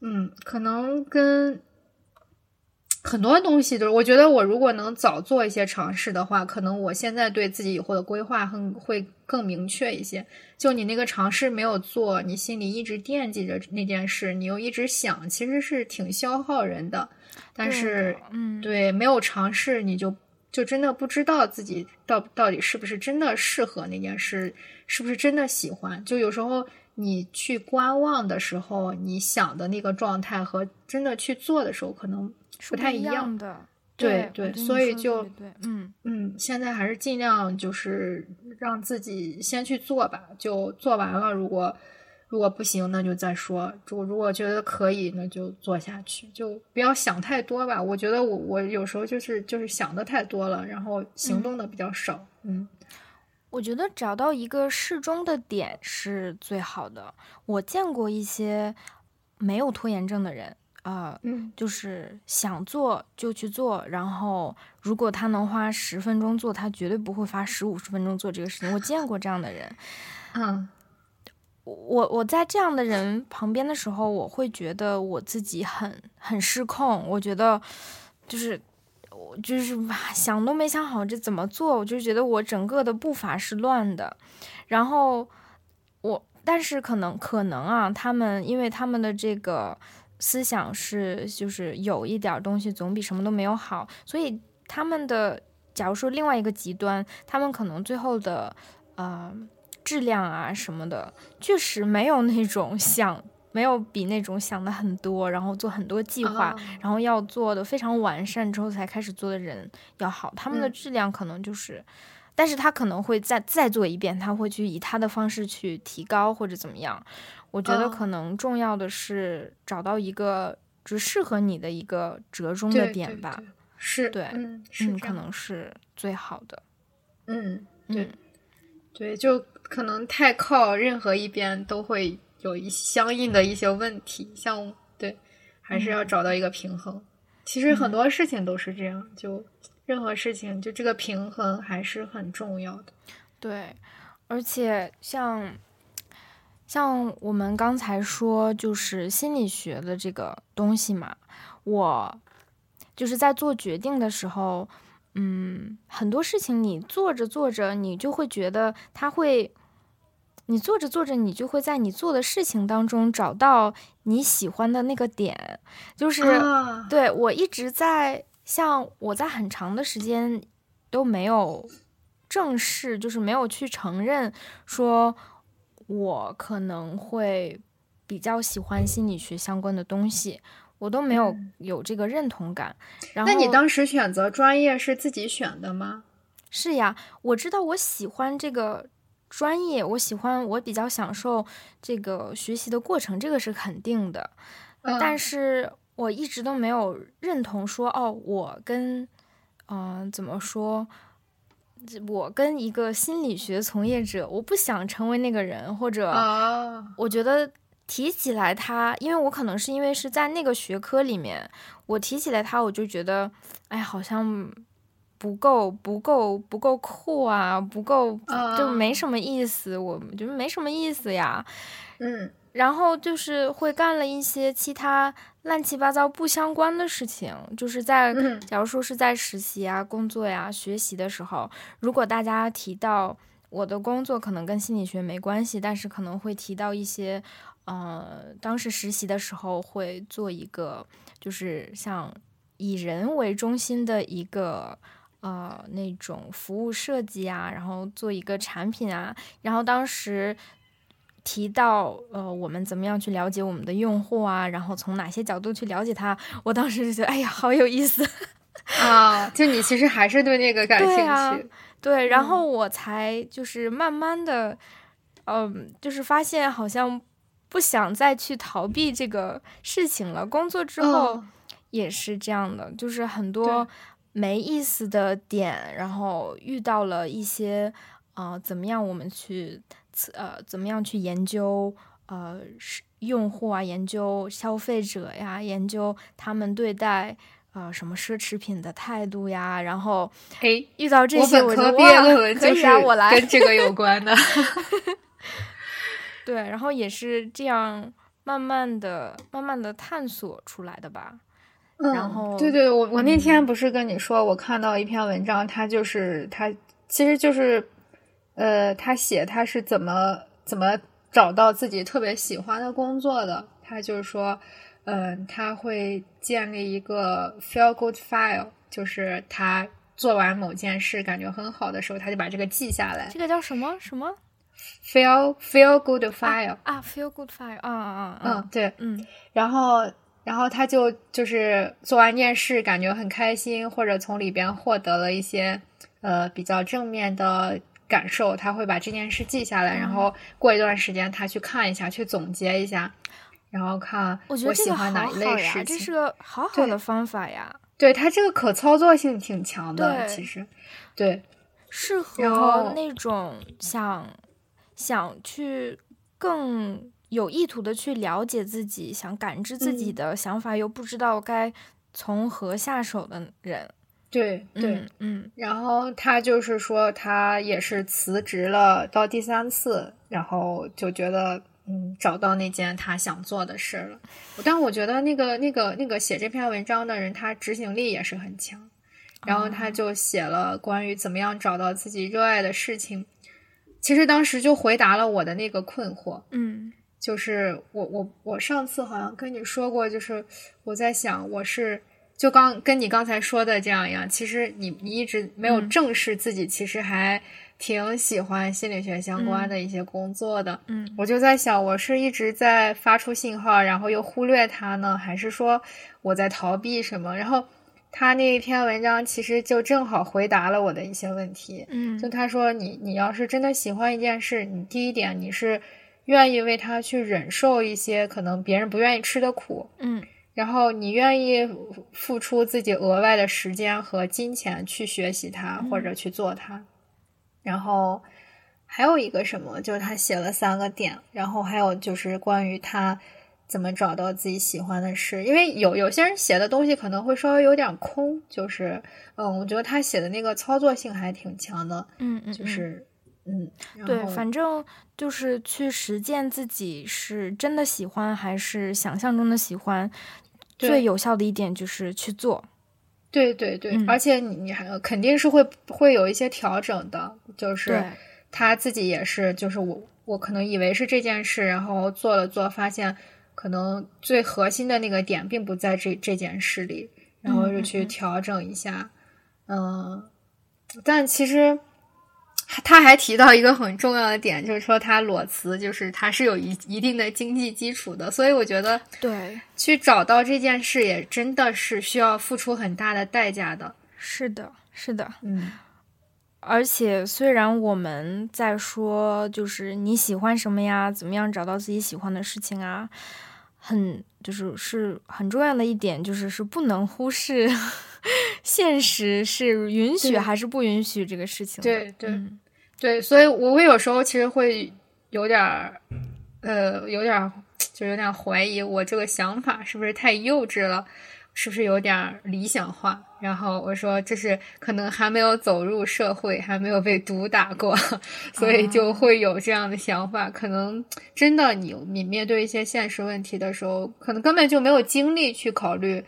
嗯，可能跟很多东西都是，我觉得我如果能早做一些尝试的话，可能我现在对自己以后的规划很会更明确一些。就你那个尝试没有做，你心里一直惦记着那件事，你又一直想，其实是挺消耗人的。但是，嗯，对，没有尝试，你就就真的不知道自己到到底是不是真的适合那件事，是不是真的喜欢。就有时候你去观望的时候，你想的那个状态和真的去做的时候，可能不太一样的。对对，所以就对，嗯嗯，现在还是尽量就是让自己先去做吧，就做完了，如果。如果不行，那就再说。如如果觉得可以，那就做下去，就不要想太多吧。我觉得我我有时候就是就是想的太多了，然后行动的比较少。嗯，我觉得找到一个适中的点是最好的。我见过一些没有拖延症的人啊，嗯，就是想做就去做，然后如果他能花十分钟做，他绝对不会花十五十分钟做这个事情。我见过这样的人，嗯。我我在这样的人旁边的时候，我会觉得我自己很很失控。我觉得就是我就是想都没想好这怎么做，我就觉得我整个的步伐是乱的。然后我但是可能可能啊，他们因为他们的这个思想是就是有一点东西总比什么都没有好，所以他们的假如说另外一个极端，他们可能最后的呃。质量啊什么的，确实没有那种想，没有比那种想的很多，然后做很多计划，然后要做的非常完善之后才开始做的人要好。他们的质量可能就是，但是他可能会再再做一遍，他会去以他的方式去提高或者怎么样。我觉得可能重要的是找到一个只适合你的一个折中的点吧。是，对，嗯，可能是最好的。嗯，对，对，就。可能太靠任何一边都会有一相应的一些问题，像对，还是要找到一个平衡。其实很多事情都是这样，就任何事情，就这个平衡还是很重要的。对，而且像像我们刚才说，就是心理学的这个东西嘛，我就是在做决定的时候，嗯，很多事情你做着做着，你就会觉得它会。你做着做着，你就会在你做的事情当中找到你喜欢的那个点，就是对我一直在像我在很长的时间都没有正视，就是没有去承认说我可能会比较喜欢心理学相关的东西，我都没有有这个认同感。然后，那你当时选择专业是自己选的吗？是呀，我知道我喜欢这个专业，我喜欢，我比较享受这个学习的过程，这个是肯定的。但是我一直都没有认同说，哦，我跟，嗯，怎么说？我跟一个心理学从业者，我不想成为那个人，或者，我觉得提起来他，因为我可能是因为是在那个学科里面，我提起来他，我就觉得，哎，好像不够，不够，不够酷啊，不够，就没什么意思，我觉得没什么意思呀，嗯。然后就是会干了一些其他乱七八糟不相关的事情，就是在假如说是在实习啊、工作呀、学习的时候，如果大家提到我的工作可能跟心理学没关系，但是可能会提到一些，呃，当时实习的时候会做一个，就是像以人为中心的一个，呃，那种服务设计啊，然后做一个产品啊，然后当时。提到呃，我们怎么样去了解我们的用户啊？然后从哪些角度去了解他？我当时就觉得，哎呀，好有意思 啊！就你其实还是对那个感兴趣，对。然后我才就是慢慢的，嗯，就是发现好像不想再去逃避这个事情了。工作之后也是这样的，就是很多没意思的点，然后遇到了一些啊，怎么样我们去。呃，怎么样去研究呃用户啊，研究消费者呀，研究他们对待呃什么奢侈品的态度呀，然后诶，遇到这些，我毕业论文就是我来跟这个有关的。对，然后也是这样慢慢的、慢慢的探索出来的吧。然后，对对，我我那天不是跟你说，我看到一篇文章，它就是它其实就是。呃，他写他是怎么怎么找到自己特别喜欢的工作的？他就是说，嗯，他会建立一个 feel good file，就是他做完某件事感觉很好的时候，他就把这个记下来。这个叫什么什么？feel feel good file 啊，feel good file 啊啊啊！嗯，对，嗯，然后然后他就就是做完一件事感觉很开心，或者从里边获得了一些呃比较正面的。感受，他会把这件事记下来，然后过一段时间他去看一下，去总结一下，然后看我喜欢哪一类事情。这是个好好的方法呀！对他这个可操作性挺强的，其实。对，适合那种想想去更有意图的去了解自己，想感知自己的想法，又不知道该从何下手的人。对对，嗯，然后他就是说，他也是辞职了，到第三次，然后就觉得，嗯，找到那件他想做的事了。但我觉得那个那个那个写这篇文章的人，他执行力也是很强。然后他就写了关于怎么样找到自己热爱的事情。其实当时就回答了我的那个困惑，嗯，就是我我我上次好像跟你说过，就是我在想，我是。就刚跟你刚才说的这样一样，其实你你一直没有正视自己，其实还挺喜欢心理学相关的一些工作的。嗯，我就在想，我是一直在发出信号，然后又忽略它呢，还是说我在逃避什么？然后他那一篇文章其实就正好回答了我的一些问题。嗯，就他说，你你要是真的喜欢一件事，你第一点你是愿意为他去忍受一些可能别人不愿意吃的苦。嗯。然后你愿意付出自己额外的时间和金钱去学习它或者去做它，然后还有一个什么，就是他写了三个点，然后还有就是关于他怎么找到自己喜欢的事，因为有有些人写的东西可能会稍微有点空，就是嗯，我觉得他写的那个操作性还挺强的，嗯嗯，就是嗯，对，反正就是去实践自己是真的喜欢还是想象中的喜欢。最有效的一点就是去做，对对对，而且你你还肯定是会会有一些调整的，就是他自己也是，就是我我可能以为是这件事，然后做了做，发现可能最核心的那个点并不在这这件事里，然后就去调整一下，嗯，但其实他还提到一个很重要的点，就是说他裸辞，就是他是有一一定的经济基础的，所以我觉得对，去找到这件事也真的是需要付出很大的代价的。是的，是的，嗯，而且虽然我们在说就是你喜欢什么呀，怎么样找到自己喜欢的事情啊，很就是是很重要的一点，就是是不能忽视 现实是允许还是不允许这个事情的。对对。嗯对，所以我会有时候其实会有点儿，呃，有点儿就有点怀疑我这个想法是不是太幼稚了，是不是有点儿理想化？然后我说这是可能还没有走入社会，还没有被毒打过，所以就会有这样的想法。可能真的你你面对一些现实问题的时候，可能根本就没有精力去考虑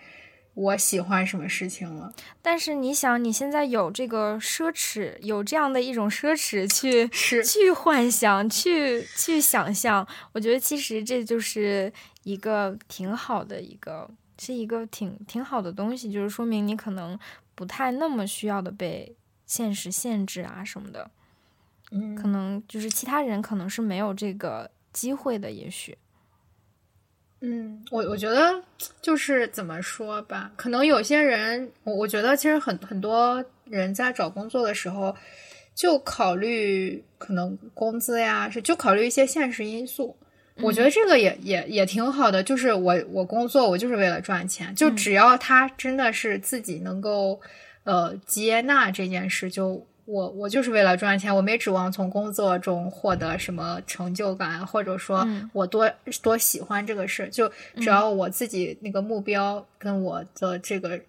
我喜欢什么事情了。但是你想，你现在有这个奢侈，有这样的一种奢侈去 去幻想，去去想象，我觉得其实这就是一个挺好的一个，是一个挺挺好的东西，就是说明你可能不太那么需要的被现实限制啊什么的，嗯可能就是其他人可能是没有这个机会的，也许。嗯，我我觉得就是怎么说吧，可能有些人，我我觉得其实很很多人在找工作的时候，就考虑可能工资呀，是就考虑一些现实因素。我觉得这个也也也挺好的，就是我我工作我就是为了赚钱，就嗯只要他真的是自己能够呃接纳这件事，就我我就是为了赚钱，我没指望从工作中获得什么成就感，或者说嗯我多多喜欢这个事，就只要我自己那个目标跟我的这个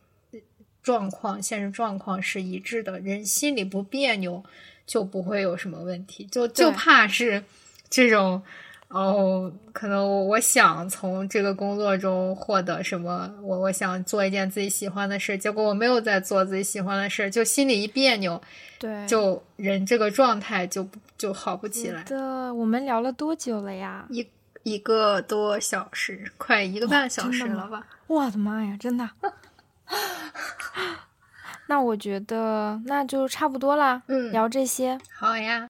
状况、现实状况是一致的，人心里不别扭，就不会有什么问题。就就怕是这种。哦，可能我我想从这个工作中获得什么，我我想做一件自己喜欢的事，结果我没有在做自己喜欢的事，就心里一别扭，对，就人这个状态就就好不起来。的，我们聊了多久了呀？一一个多小时，快一个半小时了吧？我的妈呀，真的。那我觉得那就差不多啦，嗯，聊这些。好呀。